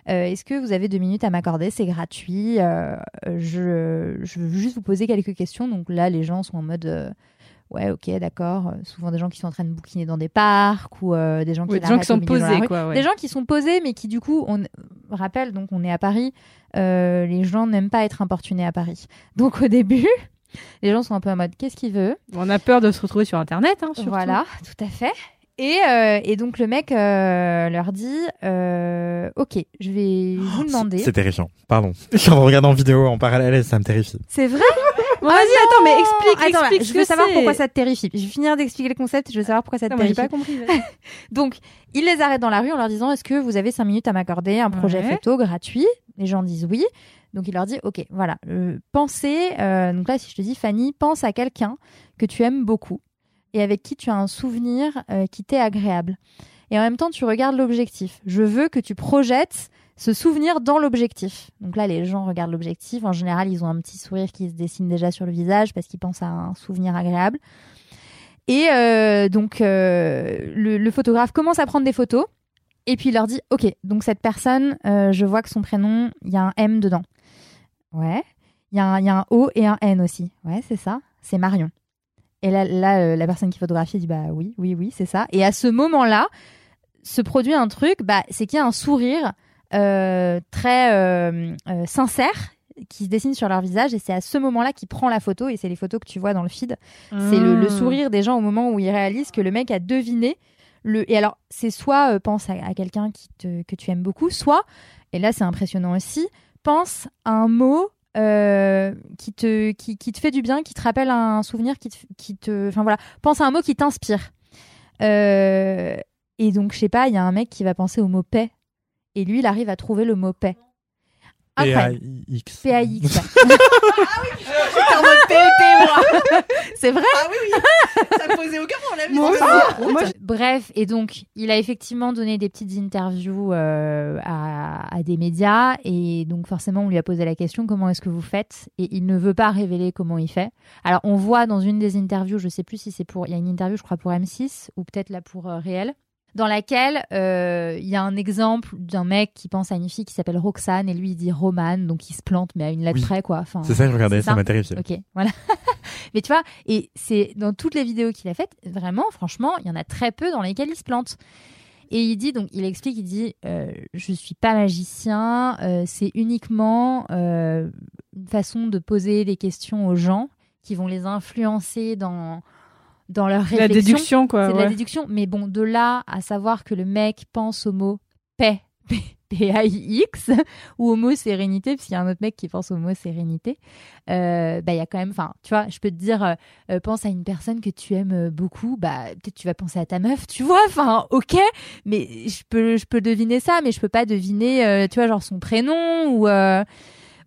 Est-ce que vous avez deux minutes à m'accorder? C'est gratuit. je, je veux juste vous poser quelques questions. Donc là, les gens sont en mode ouais, ok, d'accord. Euh, souvent des gens qui sont en train de bouquiner dans des parcs ou euh, des gens qui, des gens qui sont posés, quoi. Des gens qui sont posés, mais qui du coup, on rappelle, donc on est à Paris. Euh, les gens n'aiment pas être importunés à Paris. Donc au début, les gens sont un peu en mode qu'est-ce qu'il veut? On a peur de se retrouver sur Internet, hein, surtout. Voilà, tout à fait. Et, euh, et, donc le mec euh, leur dit euh, Ok, je vais vous demander. C'est terrifiant, pardon. Je suis en regardant en vidéo en parallèle et ça me terrifie. C'est vrai? Bon, Vas-y, ah attends, mais explique, explique. je veux savoir pourquoi ça te terrifie. Je vais finir d'expliquer le concept, je veux savoir pourquoi ça te terrifie. J'ai pas compris. donc, il les arrête dans la rue en leur disant Est-ce que vous avez cinq minutes à m'accorder un projet photo gratuit? Les gens disent oui. Donc il leur dit, ok, voilà, pensez, donc là si je te dis Fanny, pense à quelqu'un que tu aimes beaucoup, et avec qui tu as un souvenir euh, qui t'est agréable. Et en même temps, tu regardes l'objectif. Je veux que tu projettes ce souvenir dans l'objectif. Donc là, les gens regardent l'objectif. En général, ils ont un petit sourire qui se dessine déjà sur le visage parce qu'ils pensent à un souvenir agréable. Et euh, donc, euh, le, photographe commence à prendre des photos. Et puis il leur dit, OK, donc cette personne, je vois que son prénom, il y a un M dedans. Ouais. Il y, a un O et un N aussi. Ouais, c'est ça. C'est Marion. Et là, euh, la personne qui photographie dit bah oui, oui, oui, c'est ça. Et à ce moment-là, se produit un truc, bah, c'est qu'il y a un sourire euh, très euh, sincère qui se dessine sur leur visage et c'est à ce moment-là qu'il prend la photo et c'est les photos que tu vois dans le feed. C'est le, ah. sourire des gens au moment où ils réalisent que le mec a deviné le et alors c'est soit pense à, quelqu'un qui te, que tu aimes beaucoup, soit et là c'est impressionnant aussi, pense à un mot euh, qui, te, qui, qui, te fait du bien, qui te rappelle un souvenir, qui te. Qui te enfin voilà, pense à un mot qui t'inspire. Euh, et donc, je sais pas, il y a un mec qui va penser au mot paix. Et lui, il arrive à trouver le mot paix. P-A-I-X. P-A-I-X. ah oui, j'étais en mode P-E-P, moi. C'est vrai Ah oui, oui. Ça me posait aucun problème. Moi, Bref, et donc, il a effectivement donné des petites interviews euh, à, à, des médias. Et donc, forcément, on lui a posé la question comment est-ce que vous faites? Et il ne veut pas révéler comment il fait. Alors, on voit dans une des interviews, je sais plus si c'est pour. Il y a une interview, je crois, pour M6 ou peut-être là pour euh, Réel dans laquelle euh, il y a un exemple d'un mec qui pense à une fille qui s'appelle Roxane et lui il dit Romane, donc il se plante mais à une lettre près quoi. Enfin, c'est ça que je regardais, ça, m'a terrifié. Ok, voilà. mais tu vois, et c'est dans toutes les vidéos qu'il a faites, vraiment, franchement, il y en a très peu dans lesquelles il se plante. Et il dit donc, il explique, il dit, euh, je suis pas magicien, euh, c'est uniquement euh, une façon de poser des questions aux gens qui vont les influencer dans dans leur réflexion. La déduction, quoi. C'est de la déduction. Mais bon, de là à savoir que le mec pense au mot paix, P-A-I-X, ou au mot sérénité, parce qu'il y a un autre mec qui pense au mot sérénité, euh, bah, il y a quand même, enfin, tu vois, je peux te dire, euh, euh, pense à une personne que tu aimes beaucoup, bah, peut-être tu vas penser à ta meuf, tu vois, enfin, ok, mais je peux, je peux deviner ça, mais je peux pas deviner, tu vois, genre son prénom ou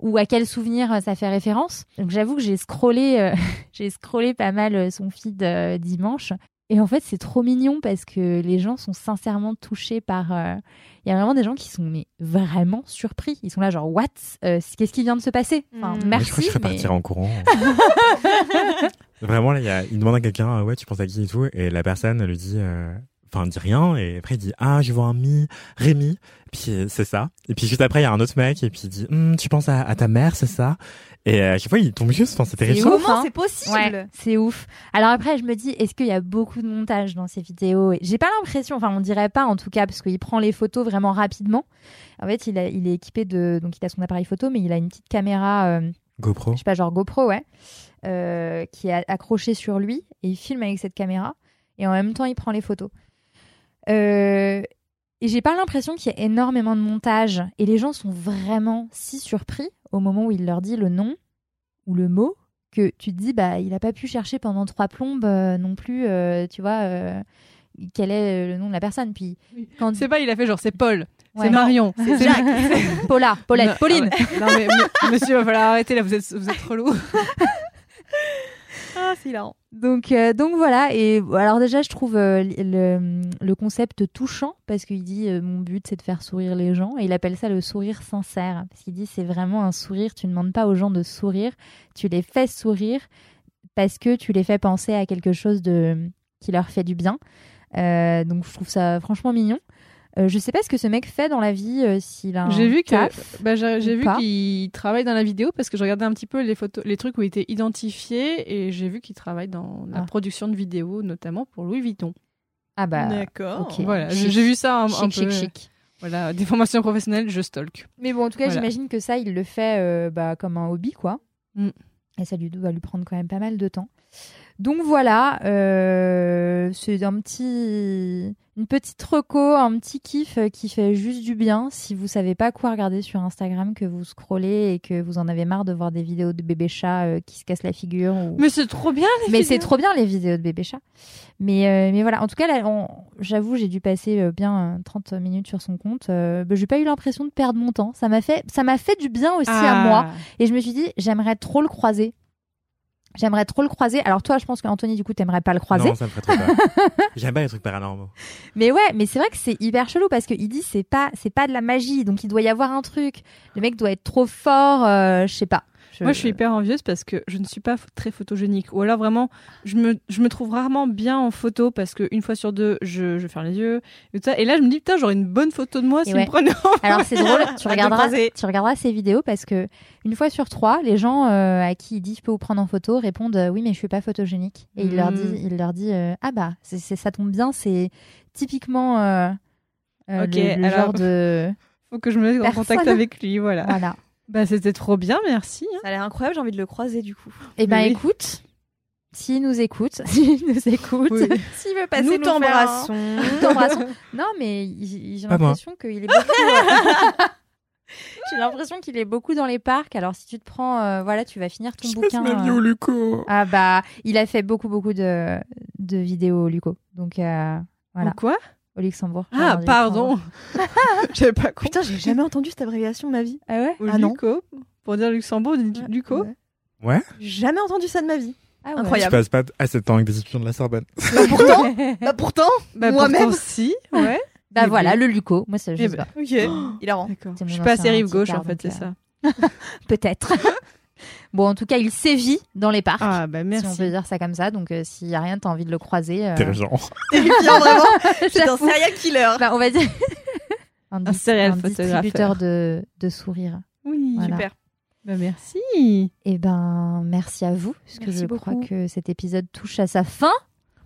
ou à quel souvenir euh, ça fait référence. Donc j'avoue que j'ai scrollé, euh, j'ai scrollé pas mal euh, son feed dimanche. Et en fait, c'est trop mignon parce que les gens sont sincèrement touchés par. Il y a vraiment des gens qui sont mais vraiment surpris. Ils sont là genre what? Qu'est-ce qui vient de se passer? Enfin, Mmh. Merci. je crois que je vais mais- partir en courant. Vraiment, là, il, y a, il demande à quelqu'un, ouais, tu penses à qui et tout, et la personne lui dit, euh, enfin, dit rien, et après il dit, ah, je vois un mi, Rémi, puis c'est ça. Et puis juste après, il y a un autre mec, et puis il dit, Hum, tu penses à, à ta mère, c'est ça? Et euh, à chaque fois, il tombe juste, enfin, c'est terrifiant. Comment hein. c'est possible Ouais, c'est ouf. Alors après, je me dis, est-ce qu'il y a beaucoup de montage dans ces vidéos Et J'ai pas l'impression, enfin, on dirait pas en tout cas, parce qu'il prend les photos vraiment rapidement. En fait, il, a- il est équipé de, donc il a son appareil photo, mais il a une petite caméra, euh, GoPro. je sais pas, genre GoPro, ouais, euh, qui est accrochée sur lui et il filme avec cette caméra et en même temps, il prend les photos. Euh, et j'ai pas l'impression qu'il y ait énormément de montage. Et les gens sont vraiment si surpris au moment où il leur dit le nom ou le mot que tu te dis bah il a pas pu chercher pendant trois plombes euh, non plus euh, tu vois euh, quel est le nom de la personne. Puis quand C'est pas, il a fait genre, c'est Paul, Ouais. c'est Marion, c'est Jacques. Paula Paulette Non, Pauline ah ouais. Non mais monsieur, va falloir arrêter là, vous êtes, vous êtes relou. Ah, c'est hilarant. Donc, euh, donc voilà. Et alors déjà, je trouve euh, le, concept touchant parce qu'il dit euh, mon but c'est de faire sourire les gens et il appelle ça le sourire sincère parce qu'il dit c'est vraiment un sourire. Tu ne demandes pas aux gens de sourire, tu les fais sourire parce que tu les fais penser à quelque chose de qui leur fait du bien. Donc je trouve ça franchement mignon. Euh, je sais pas ce que ce mec fait dans la vie, euh, s'il a un J'ai vu que, bah, j'ai vu qu'il travaille dans la vidéo parce que je regardais un petit peu les photos, les trucs où il était identifié et j'ai vu qu'il travaille dans la Ah. production de vidéos, notamment pour Louis Vuitton. Ah bah D'accord. Voilà, j'ai vu ça un, peu. chic, chic. Voilà, des formations professionnelles, je stalk. Mais bon, en tout cas, Voilà. j'imagine que ça, il le fait euh, bah, comme un hobby, quoi. Mm. Et ça lui doit lui prendre quand même pas mal de temps. Donc voilà, euh, c'est un petit, une petite reco, un petit kiff euh, qui fait juste du bien. Si vous savez pas quoi regarder sur Instagram, que vous scrollez et que vous en avez marre de voir des vidéos de bébés chats euh, qui se cassent la figure. Ou... Mais c'est trop bien les Mais c'est trop bien les vidéos de bébés chats. Mais, euh, mais voilà, en tout cas, là, on- j'avoue, j'ai dû passer bien euh, 30 minutes sur son compte. Bah, j'ai pas eu l'impression de perdre mon temps. Ça m'a fait, ça m'a fait du bien aussi à Ah. moi. Et je me suis dit, j'aimerais trop le croiser. J'aimerais trop le croiser. Alors toi, je pense qu'Anthony, du coup, t'aimerais pas le croiser. Non, ça me ferait trop peur. J'aime pas les trucs paranormaux. Mais ouais, mais c'est vrai que c'est hyper chelou parce qu'il dit c'est pas, c'est pas de la magie. Donc il doit y avoir un truc. Le mec doit être trop fort. euh, je sais pas. Moi, je suis hyper envieuse parce que je ne suis pas très photogénique. Ou alors, vraiment, je me, je me trouve rarement bien en photo parce qu'une fois sur deux, je, je ferme les yeux. Et, tout ça. et là, je me dis, putain, j'aurais une bonne photo de moi si ouais. me prenait en Alors c'est drôle, tu regarderas, tu regarderas ces vidéos parce que une fois sur trois, les gens euh, à qui il dit je peux vous prendre en photo répondent euh, oui mais je suis pas photogénique et il leur dit il leur dit euh, ah bah c'est, ça tombe bien c'est typiquement euh, euh, Ok, le, le alors- genre de Faut que je me mette en contact avec lui, voilà. voilà. Bah, c'était trop bien, merci. hein. Ça a l'air incroyable, j'ai envie de le croiser du coup. Et ben Oui. écoute, s'il nous écoute, s'il nous écoute, Oui. s'il veut passer Nous faire un- t'embrassons. Nous t'embrassons. Non, mais il- j'ai Pas moi. l'impression qu'il est beaucoup. j'ai l'impression qu'il est beaucoup dans les parcs. Alors si tu te prends, euh, voilà, tu vas finir ton bouquin. euh, Luco. Ah bah, il a fait beaucoup beaucoup de, de vidéos Luco. Donc euh, voilà, Ou quoi? Au Luxembourg. Ah, pardon. J'avais pas compris. Putain, j'ai jamais entendu cette abréviation de ma vie. Ah ouais Ou Ah non. Luco. Pour dire Luxembourg, on dit Luco. Ouais. Ouais. Jamais entendu ça de ma vie. Ah ouais. Je Incroyable. passe pas assez de temps avec des étudiants de la Sorbonne. Bah pourtant, bah pourtant, Bah, moi-même. pourtant, si. Ouais. Bah voilà, le Luco. Moi, ça, je Eh sais ben. pas. Ok, hilarant. D'accord. C'est Je suis pas assez rive gauche, en fait, c'est donc, ça. Peut-être. Bon, en tout cas, il sévit dans les parcs. Ah, bah Si on merci. peut dire ça comme ça, donc euh, s'il y a rien, t'as envie de le croiser. euh, T'es genre. Vraiment. C'est un serial killer. Bah, on va dire un, dis- serial un photographe. distributeur de, de sourires. Oui, Voilà. Super. Bah merci. Eh ben, merci à vous, parce que Merci je beaucoup. crois que cet épisode touche à sa fin.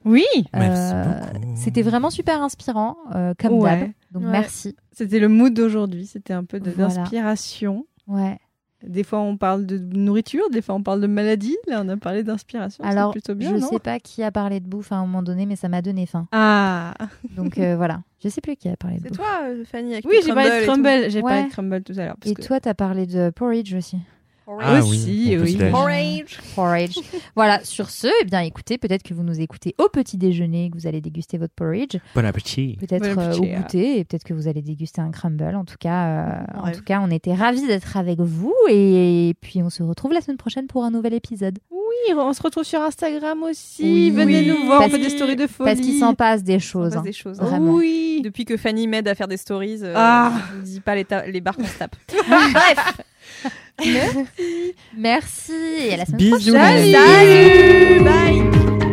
Oui. Merci Euh, beaucoup. C'était vraiment super inspirant, euh, comme Ouais. d'hab. Donc Ouais. merci. C'était le mood d'aujourd'hui. C'était un peu de- Voilà. d'inspiration. Ouais. Des fois, on parle de nourriture, des fois, on parle de maladie. Là, on a parlé d'inspiration. c'est Alors, plutôt bien, je non sais pas qui a parlé de bouffe à un moment donné, mais ça m'a donné faim. Ah. Donc euh, voilà. Je sais plus qui a parlé de C'est bouffe. toi, euh, Fanny, avec Oui, j'ai parlé de crumble. J'ai parlé de crumble tout à l'heure. Et que- toi, t'as parlé de porridge aussi. Ah Aussi, oui. Porridge. Porridge. voilà, sur ce, eh bien écoutez, peut-être que vous nous écoutez au petit déjeuner, que vous allez déguster votre porridge, Bon appétit. peut-être Bon euh, au goûter, et peut-être que vous allez déguster un crumble. En tout cas, euh, en tout cas, on était ravis d'être avec vous, et puis on se retrouve la semaine prochaine pour un nouvel épisode. Oui, on se retrouve sur Instagram aussi. Oui. Venez Oui. nous voir, on fait des stories de folie. Parce qu'il s'en passe des choses. passe hein. des choses. Vraiment. Oui. Depuis que Fanny m'aide à faire des stories, euh, Ah. je vous dis pas les, ta- les barres qu'on se tape. Merci, et à la semaine Bisous. prochaine. Salut Bye